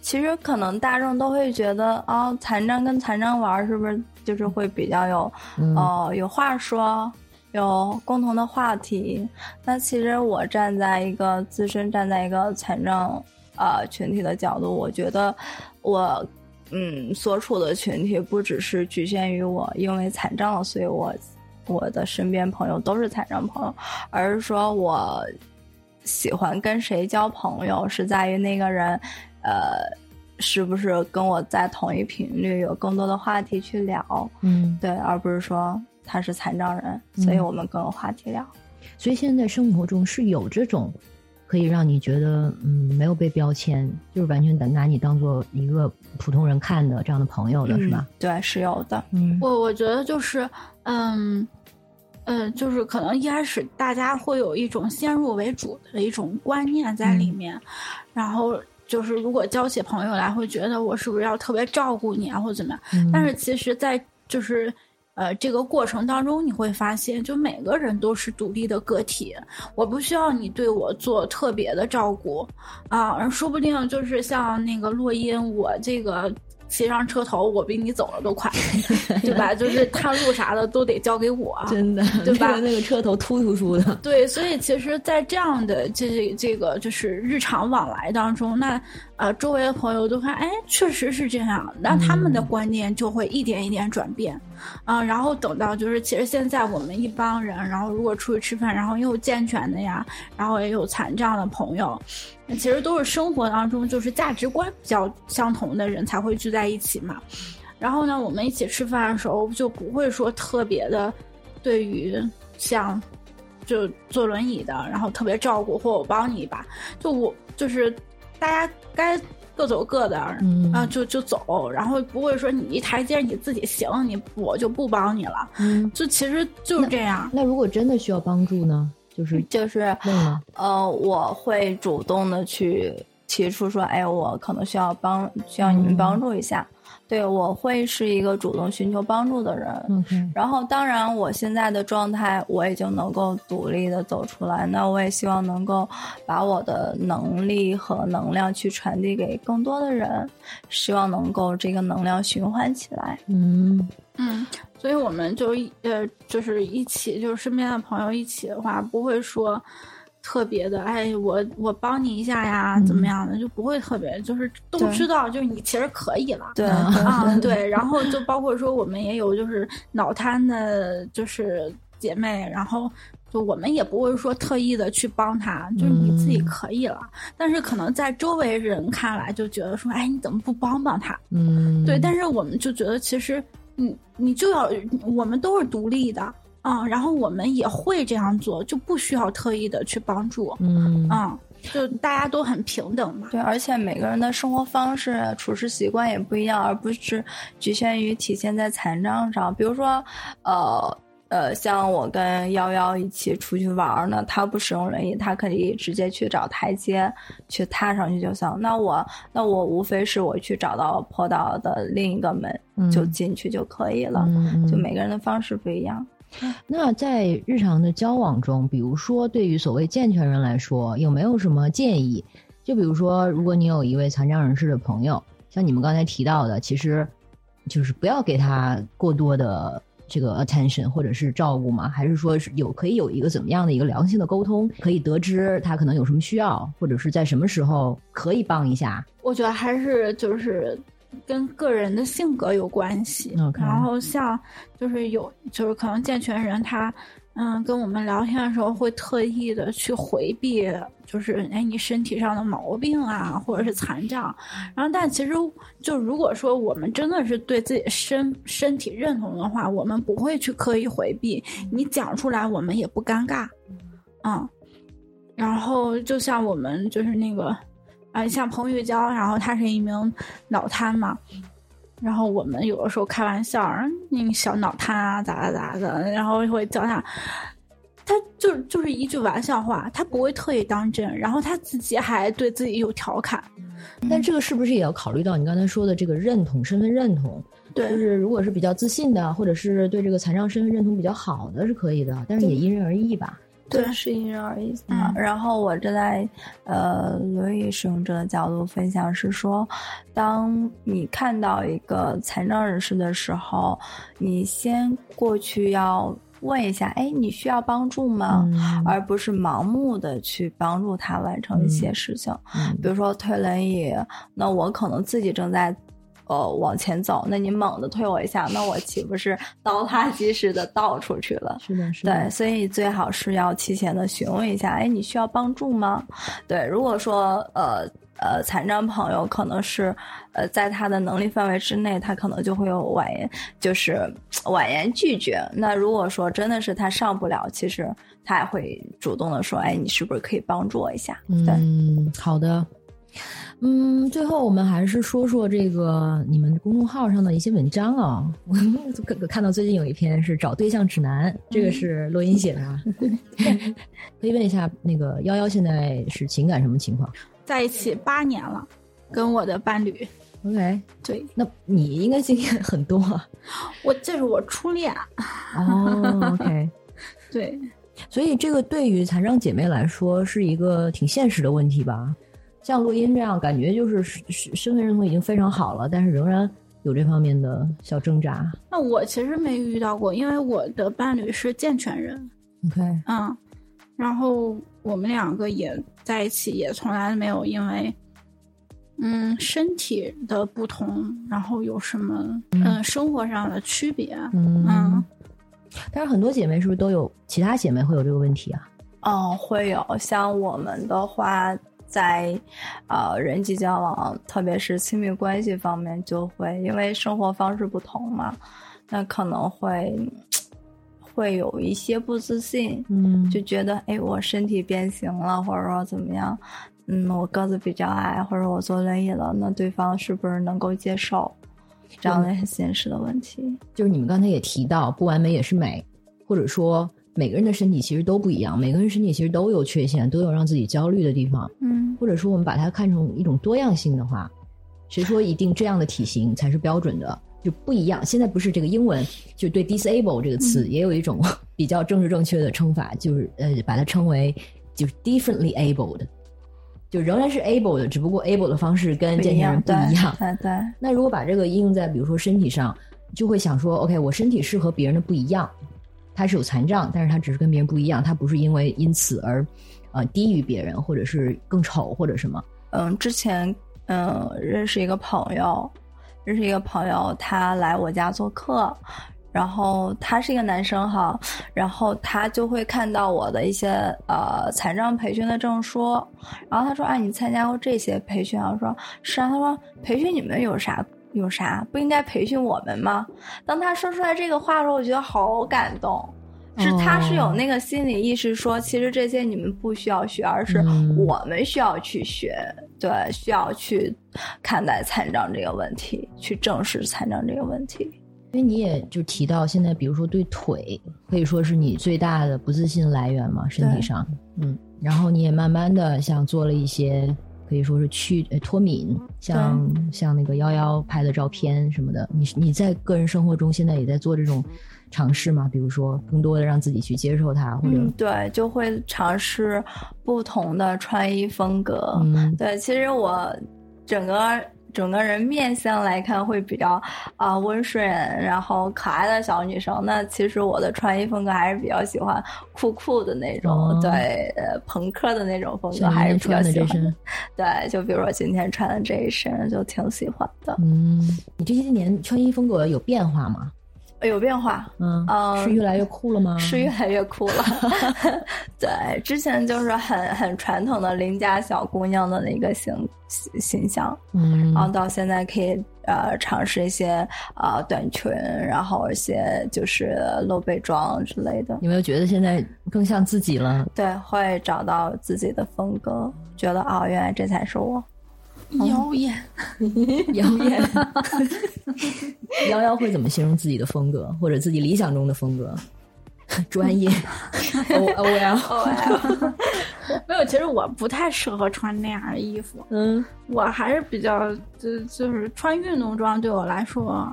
其实可能大众都会觉得，哦，残障跟残障玩是不是就是会比较有，哦，有话说，有共同的话题？那其实我站在一个自身站在一个残障呃群体的角度，我觉得我。嗯，所处的群体不只是局限于我，因为残障了，所以我我的身边朋友都是残障朋友，而是说我喜欢跟谁交朋友，是在于那个人，呃，是不是跟我在同一频率，有更多的话题去聊，嗯，对，而不是说他是残障人，所以我们更有话题聊。所以现在生活中是有这种。可以让你觉得，嗯，没有被标签，就是完全拿你当做一个普通人看的这样的朋友的是吧？对，是有的。嗯，我我觉得就是，嗯，嗯，就是可能一开始大家会有一种先入为主的一种观念在里面，然后就是如果交起朋友来，会觉得我是不是要特别照顾你啊，或者怎么样？但是其实，在就是。呃，这个过程当中你会发现，就每个人都是独立的个体，我不需要你对我做特别的照顾，啊，而说不定就是像那个洛音，我这个。骑上车头，我比你走的都快，对吧？就是探路啥的都得交给我，真的，对吧？那个车头突突出的。对，所以其实，在这样的这这个就是日常往来当中，那呃，周围的朋友都看，哎，确实是这样，那他们的观念就会一点一点转变，啊，然后等到就是，其实现在我们一帮人，然后如果出去吃饭，然后又有健全的呀，然后也有残障的朋友。其实都是生活当中就是价值观比较相同的人才会聚在一起嘛，然后呢，我们一起吃饭的时候就不会说特别的，对于像就坐轮椅的，然后特别照顾或我帮你一把，就我就是大家该各走各的，啊就就走，然后不会说你一台阶你自己行，你我就不帮你了，嗯，就其实就是这样。那如果真的需要帮助呢？就是 就是，呃，我会主动的去提出说，哎，我可能需要帮，需要你们帮助一下。对，我会是一个主动寻求帮助的人。嗯，然后，当然，我现在的状态，我已经能够独立的走出来。那我也希望能够把我的能力和能量去传递给更多的人，希望能够这个能量循环起来。嗯嗯。所以我们就呃，就是一起，就是身边的朋友一起的话，不会说特别的，哎，我我帮你一下呀，怎么样的，就不会特别，就是都知道，就是你其实可以了，对啊，对，然后就包括说我们也有就是脑瘫的，就是姐妹，然后就我们也不会说特意的去帮他，就是你自己可以了，但是可能在周围人看来就觉得说，哎，你怎么不帮帮他？嗯，对，但是我们就觉得其实。你你就要，我们都是独立的啊，然后我们也会这样做，就不需要特意的去帮助，嗯啊，就大家都很平等嘛。对，而且每个人的生活方式、处事习惯也不一样，而不是局限于体现在残障上。比如说，呃。呃，像我跟幺幺一起出去玩呢，他不使用轮椅，他可以直接去找台阶去踏上去就行。那我那我无非是我去找到坡道的另一个门，就进去就可以了。就每个人的方式不一样。那在日常的交往中，比如说对于所谓健全人来说，有没有什么建议？就比如说，如果你有一位残障人士的朋友，像你们刚才提到的，其实就是不要给他过多的。这个 attention 或者是照顾吗？还是说是有可以有一个怎么样的一个良性的沟通，可以得知他可能有什么需要，或者是在什么时候可以帮一下？我觉得还是就是跟个人的性格有关系。然后像就是有就是可能健全人他。嗯，跟我们聊天的时候会特意的去回避，就是哎，你身体上的毛病啊，或者是残障。然后，但其实就如果说我们真的是对自己身身体认同的话，我们不会去刻意回避。你讲出来，我们也不尴尬。嗯，然后就像我们就是那个，啊，像彭玉娇，然后她是一名脑瘫嘛。然后我们有的时候开玩笑，那个小脑瘫啊，咋咋咋的，然后会叫他，他就就是一句玩笑话，他不会特意当真，然后他自己还对自己有调侃。但这个是不是也要考虑到你刚才说的这个认同、身份认同？对，就是如果是比较自信的，或者是对这个残障身份认同比较好的，是可以的，但是也因人而异吧。对，是因人而异。嗯，然后我正在呃轮椅使用者的角度分享是说，当你看到一个残障人士的时候，你先过去要问一下，哎，你需要帮助吗？而不是盲目的去帮助他完成一些事情。比如说推轮椅，那我可能自己正在。呃，往前走，那你猛地推我一下，那我岂不是倒塌机似的倒出去了？是的，是的。对，所以最好是要提前的询问一下，哎，你需要帮助吗？对，如果说呃呃残障朋友可能是呃在他的能力范围之内，他可能就会有婉言，就是婉言拒绝。那如果说真的是他上不了，其实他也会主动的说，哎，你是不是可以帮助我一下？嗯，好的。嗯，最后我们还是说说这个你们公众号上的一些文章啊。我看到最近有一篇是找对象指南，这个是洛音写的，可以问一下那个幺幺现在是情感什么情况？在一起八年了，跟我的伴侣。OK，对，那你应该经验很多。我这是我初恋。哦，OK，对，所以这个对于残障姐妹来说是一个挺现实的问题吧？像录音这样，感觉就是身身份认同已经非常好了，但是仍然有这方面的小挣扎。那我其实没遇到过，因为我的伴侣是健全人。OK，嗯，然后我们两个也在一起，也从来没有因为嗯身体的不同，然后有什么嗯生活上的区别。嗯，但是很多姐妹是不是都有其他姐妹会有这个问题啊？哦，会有。像我们的话。在，呃，人际交往，特别是亲密关系方面，就会因为生活方式不同嘛，那可能会会有一些不自信，嗯，就觉得，哎，我身体变形了，或者说怎么样，嗯，我个子比较矮，或者我坐轮椅了，那对方是不是能够接受？这样的很现实的问题。就是你们刚才也提到，不完美也是美，或者说。每个人的身体其实都不一样，每个人身体其实都有缺陷，都有让自己焦虑的地方。嗯，或者说我们把它看成一种多样性的话，谁说一定这样的体型才是标准的？就不一样。现在不是这个英文，就对 disable 这个词也有一种 比较政治正确的称法，就是呃把它称为就是 differently able 的，就仍然是 able 的，只不过 able 的方式跟健全人不一样。对对。那如果把这个应用在比如说身体上，就会想说，OK，我身体是和别人的不一样。他是有残障，但是他只是跟别人不一样，他不是因为因此而，呃，低于别人，或者是更丑或者什么。嗯，之前嗯认识一个朋友，认识一个朋友，他来我家做客，然后他是一个男生哈，然后他就会看到我的一些呃残障培训的证书，然后他说：“哎，你参加过这些培训啊？”我说：“是啊。”他说：“培训你们有啥？”有啥不应该培训我们吗？当他说出来这个话的时候，我觉得好感动。是他是有那个心理意识，说其实这些你们不需要学，而是我们需要去学。对，需要去看待残障这个问题，去正视残障这个问题。因为你也就提到现在，比如说对腿，可以说是你最大的不自信来源嘛，身体上。嗯，然后你也慢慢的像做了一些。可以说是去脱敏，像像那个幺幺拍的照片什么的，你你在个人生活中现在也在做这种尝试吗？比如说，更多的让自己去接受它，或者对，就会尝试不同的穿衣风格。对，其实我整个。整个人面相来看会比较啊温顺，然后可爱的小女生。那其实我的穿衣风格还是比较喜欢酷酷的那种，对，呃，朋克的那种风格还是比较喜欢。对，就比如说今天穿的这一身就挺喜欢的。嗯，你这些年穿衣风格有变化吗？有变化，嗯，是越来越酷了吗？是越来越酷了。对，之前就是很很传统的邻家小姑娘的那个形形象，嗯，然后到现在可以呃尝试一些呃短裙，然后一些就是露背装之类的。有没有觉得现在更像自己了？对，会找到自己的风格，觉得哦，原来这才是我。妖艳，妖艳。妖妖会怎么形容自己的风格，或者自己理想中的风格？专业。O O L。没有，其实我不太适合穿那样的衣服。嗯，我还是比较就就是穿运动装对我来说，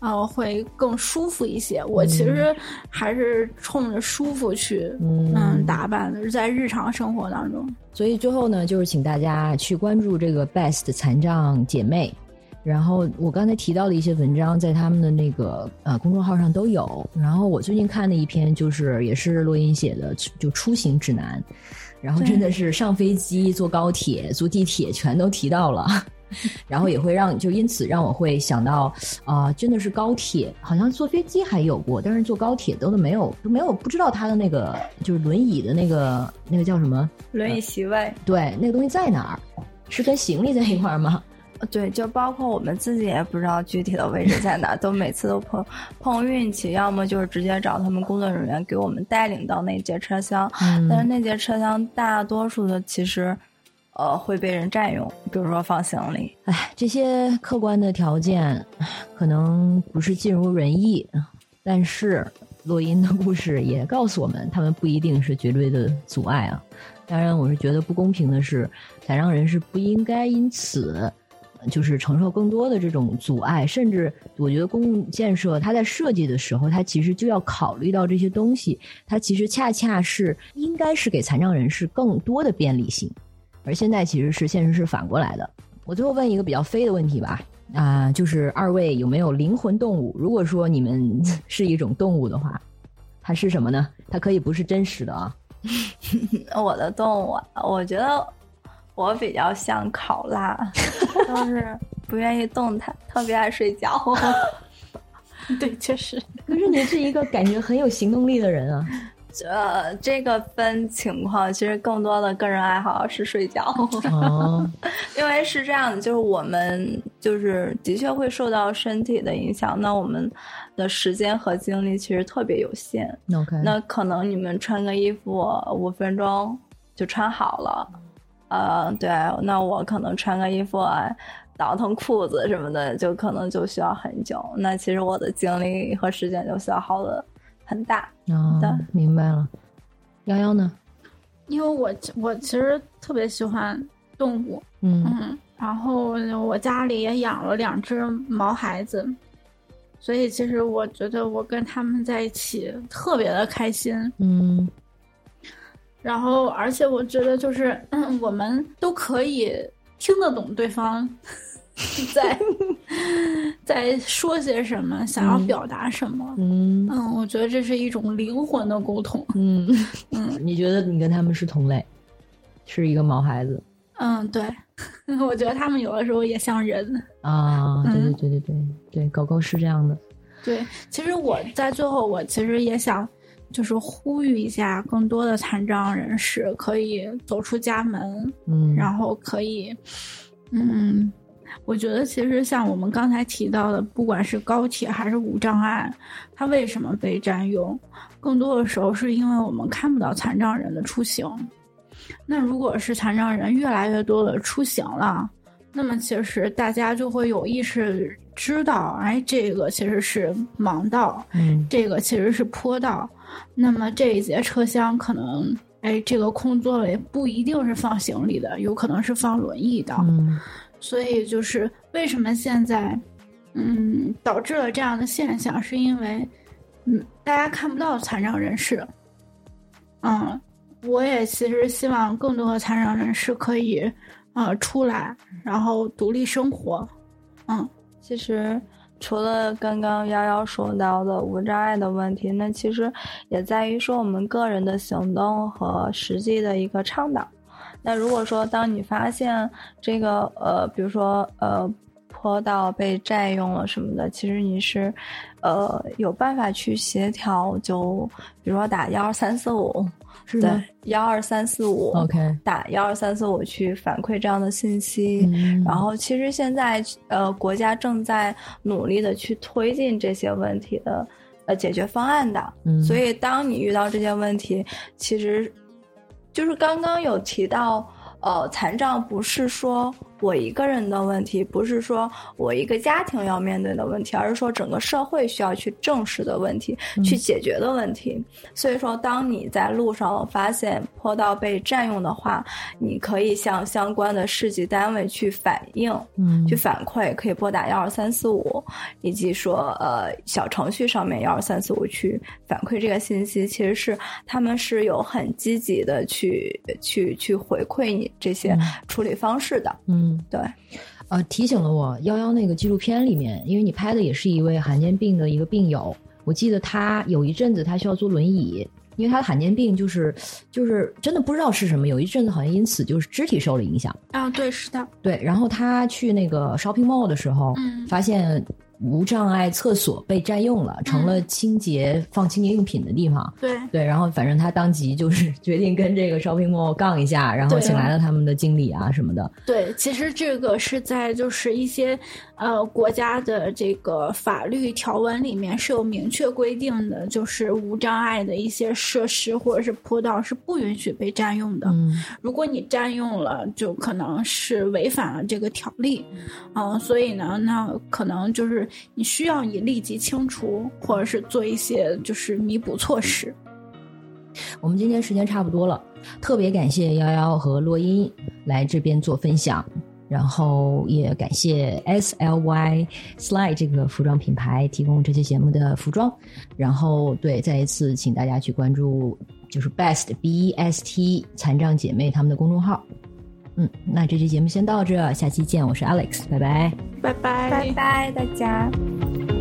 呃，会更舒服一些。我其实还是冲着舒服去嗯打扮的，在日常生活当中。所以最后呢，就是请大家去关注这个 Best 残障姐妹。然后我刚才提到的一些文章，在他们的那个呃公众号上都有。然后我最近看的一篇，就是也是洛音写的，就出行指南。然后真的是上飞机、坐高铁、坐地铁，全都提到了。然后也会让，就因此让我会想到，啊，真的是高铁，好像坐飞机还有过，但是坐高铁都都没有，都没有不知道它的那个就是轮椅的那个那个叫什么？轮椅席位。对，那个东西在哪儿？是跟行李在一块儿吗？对，就包括我们自己也不知道具体的位置在哪，都每次都碰碰运气，要么就是直接找他们工作人员给我们带领到那节车厢，但是那节车厢大多数的其实，呃，会被人占用，比如说放行李。哎，这些客观的条件可能不是尽如人意，但是录音的故事也告诉我们，他们不一定是绝对的阻碍啊。当然，我是觉得不公平的是，残障人士不应该因此。就是承受更多的这种阻碍，甚至我觉得公共建设它在设计的时候，它其实就要考虑到这些东西，它其实恰恰是应该是给残障人士更多的便利性，而现在其实是现实是反过来的。我最后问一个比较飞的问题吧，啊，就是二位有没有灵魂动物？如果说你们 是一种动物的话，它是什么呢？它可以不是真实的啊。我的动物，我觉得。我比较像考拉，就是不愿意动弹，特别爱睡觉。对，确实。可是你是一个感觉很有行动力的人啊。呃，这个分情况，其实更多的个人爱好是睡觉。哦。因为是这样的，就是我们就是的确会受到身体的影响，那我们的时间和精力其实特别有限。OK。那可能你们穿个衣服五分钟就穿好了。呃，对，那我可能穿个衣服啊，倒腾裤子什么的，就可能就需要很久。那其实我的精力和时间就消耗的很大。哦，明白了。幺幺呢？因为我我其实特别喜欢动物，嗯嗯，然后我家里也养了两只毛孩子，所以其实我觉得我跟他们在一起特别的开心。嗯。然后，而且我觉得就是，嗯，我们都可以听得懂对方 在在说些什么，想要表达什么。嗯嗯，我觉得这是一种灵魂的沟通。嗯嗯，你觉得你跟他们是同类，是一个毛孩子？嗯，对，我觉得他们有的时候也像人啊。对对对对对对，狗狗是这样的。对，其实我在最后，我其实也想。就是呼吁一下，更多的残障人士可以走出家门，嗯，然后可以，嗯，我觉得其实像我们刚才提到的，不管是高铁还是无障碍，它为什么被占用？更多的时候是因为我们看不到残障人的出行。那如果是残障人越来越多的出行了，那么其实大家就会有意识知道，哎，这个其实是盲道，嗯，这个其实是坡道。那么这一节车厢可能，哎，这个空座位不一定是放行李的，有可能是放轮椅的。嗯，所以就是为什么现在，嗯，导致了这样的现象，是因为，嗯，大家看不到残障人士。嗯，我也其实希望更多的残障人士可以，呃，出来，然后独立生活。嗯，其实。除了刚刚幺幺说到的无障碍的问题，那其实也在于说我们个人的行动和实际的一个倡导。那如果说当你发现这个呃，比如说呃，坡道被占用了什么的，其实你是呃有办法去协调，就比如说打幺二三四五。对，幺二三四五，OK，打幺二三四五去反馈这样的信息。然后，其实现在呃，国家正在努力的去推进这些问题的呃解决方案的。所以，当你遇到这些问题，其实就是刚刚有提到，呃，残障不是说我一个人的问题，不是说我一个家庭要面对的问题，而是说整个社会需要去正视的问题，去解决的问题。所以说，当你在路上发现坡道被占用的话，你可以向相关的市级单位去反映，嗯，去反馈，可以拨打幺二三四五，以及说呃小程序上面幺二三四五去反馈这个信息。其实是他们是有很积极的去去去回馈你这些处理方式的，嗯，对，呃，提醒了我幺幺那个纪录片里面，因为你拍的也是一位罕见病的一个病友，我记得他有一阵子他需要坐轮椅。因为他的罕见病就是就是真的不知道是什么，有一阵子好像因此就是肢体受了影响啊，对，是的，对。然后他去那个 shopping mall 的时候，发现。无障碍厕所被占用了，成了清洁放清洁用品的地方。对对，然后反正他当即就是决定跟这个 shopping mall 杠一下，然后请来了他们的经理啊什么的。对，其实这个是在就是一些呃国家的这个法律条文里面是有明确规定的，就是无障碍的一些设施或者是坡道是不允许被占用的。嗯，如果你占用了，就可能是违反了这个条例。嗯，所以呢，那可能就是。你需要你立即清除，或者是做一些就是弥补措施。我们今天时间差不多了，特别感谢幺幺和洛音来这边做分享，然后也感谢 S L Y Slide 这个服装品牌提供这期节目的服装。然后对，再一次请大家去关注就是 Best B E S T 残障姐妹他们的公众号。嗯，那这期节目先到这，下期见。我是 Alex，拜拜，拜拜，拜拜，大家。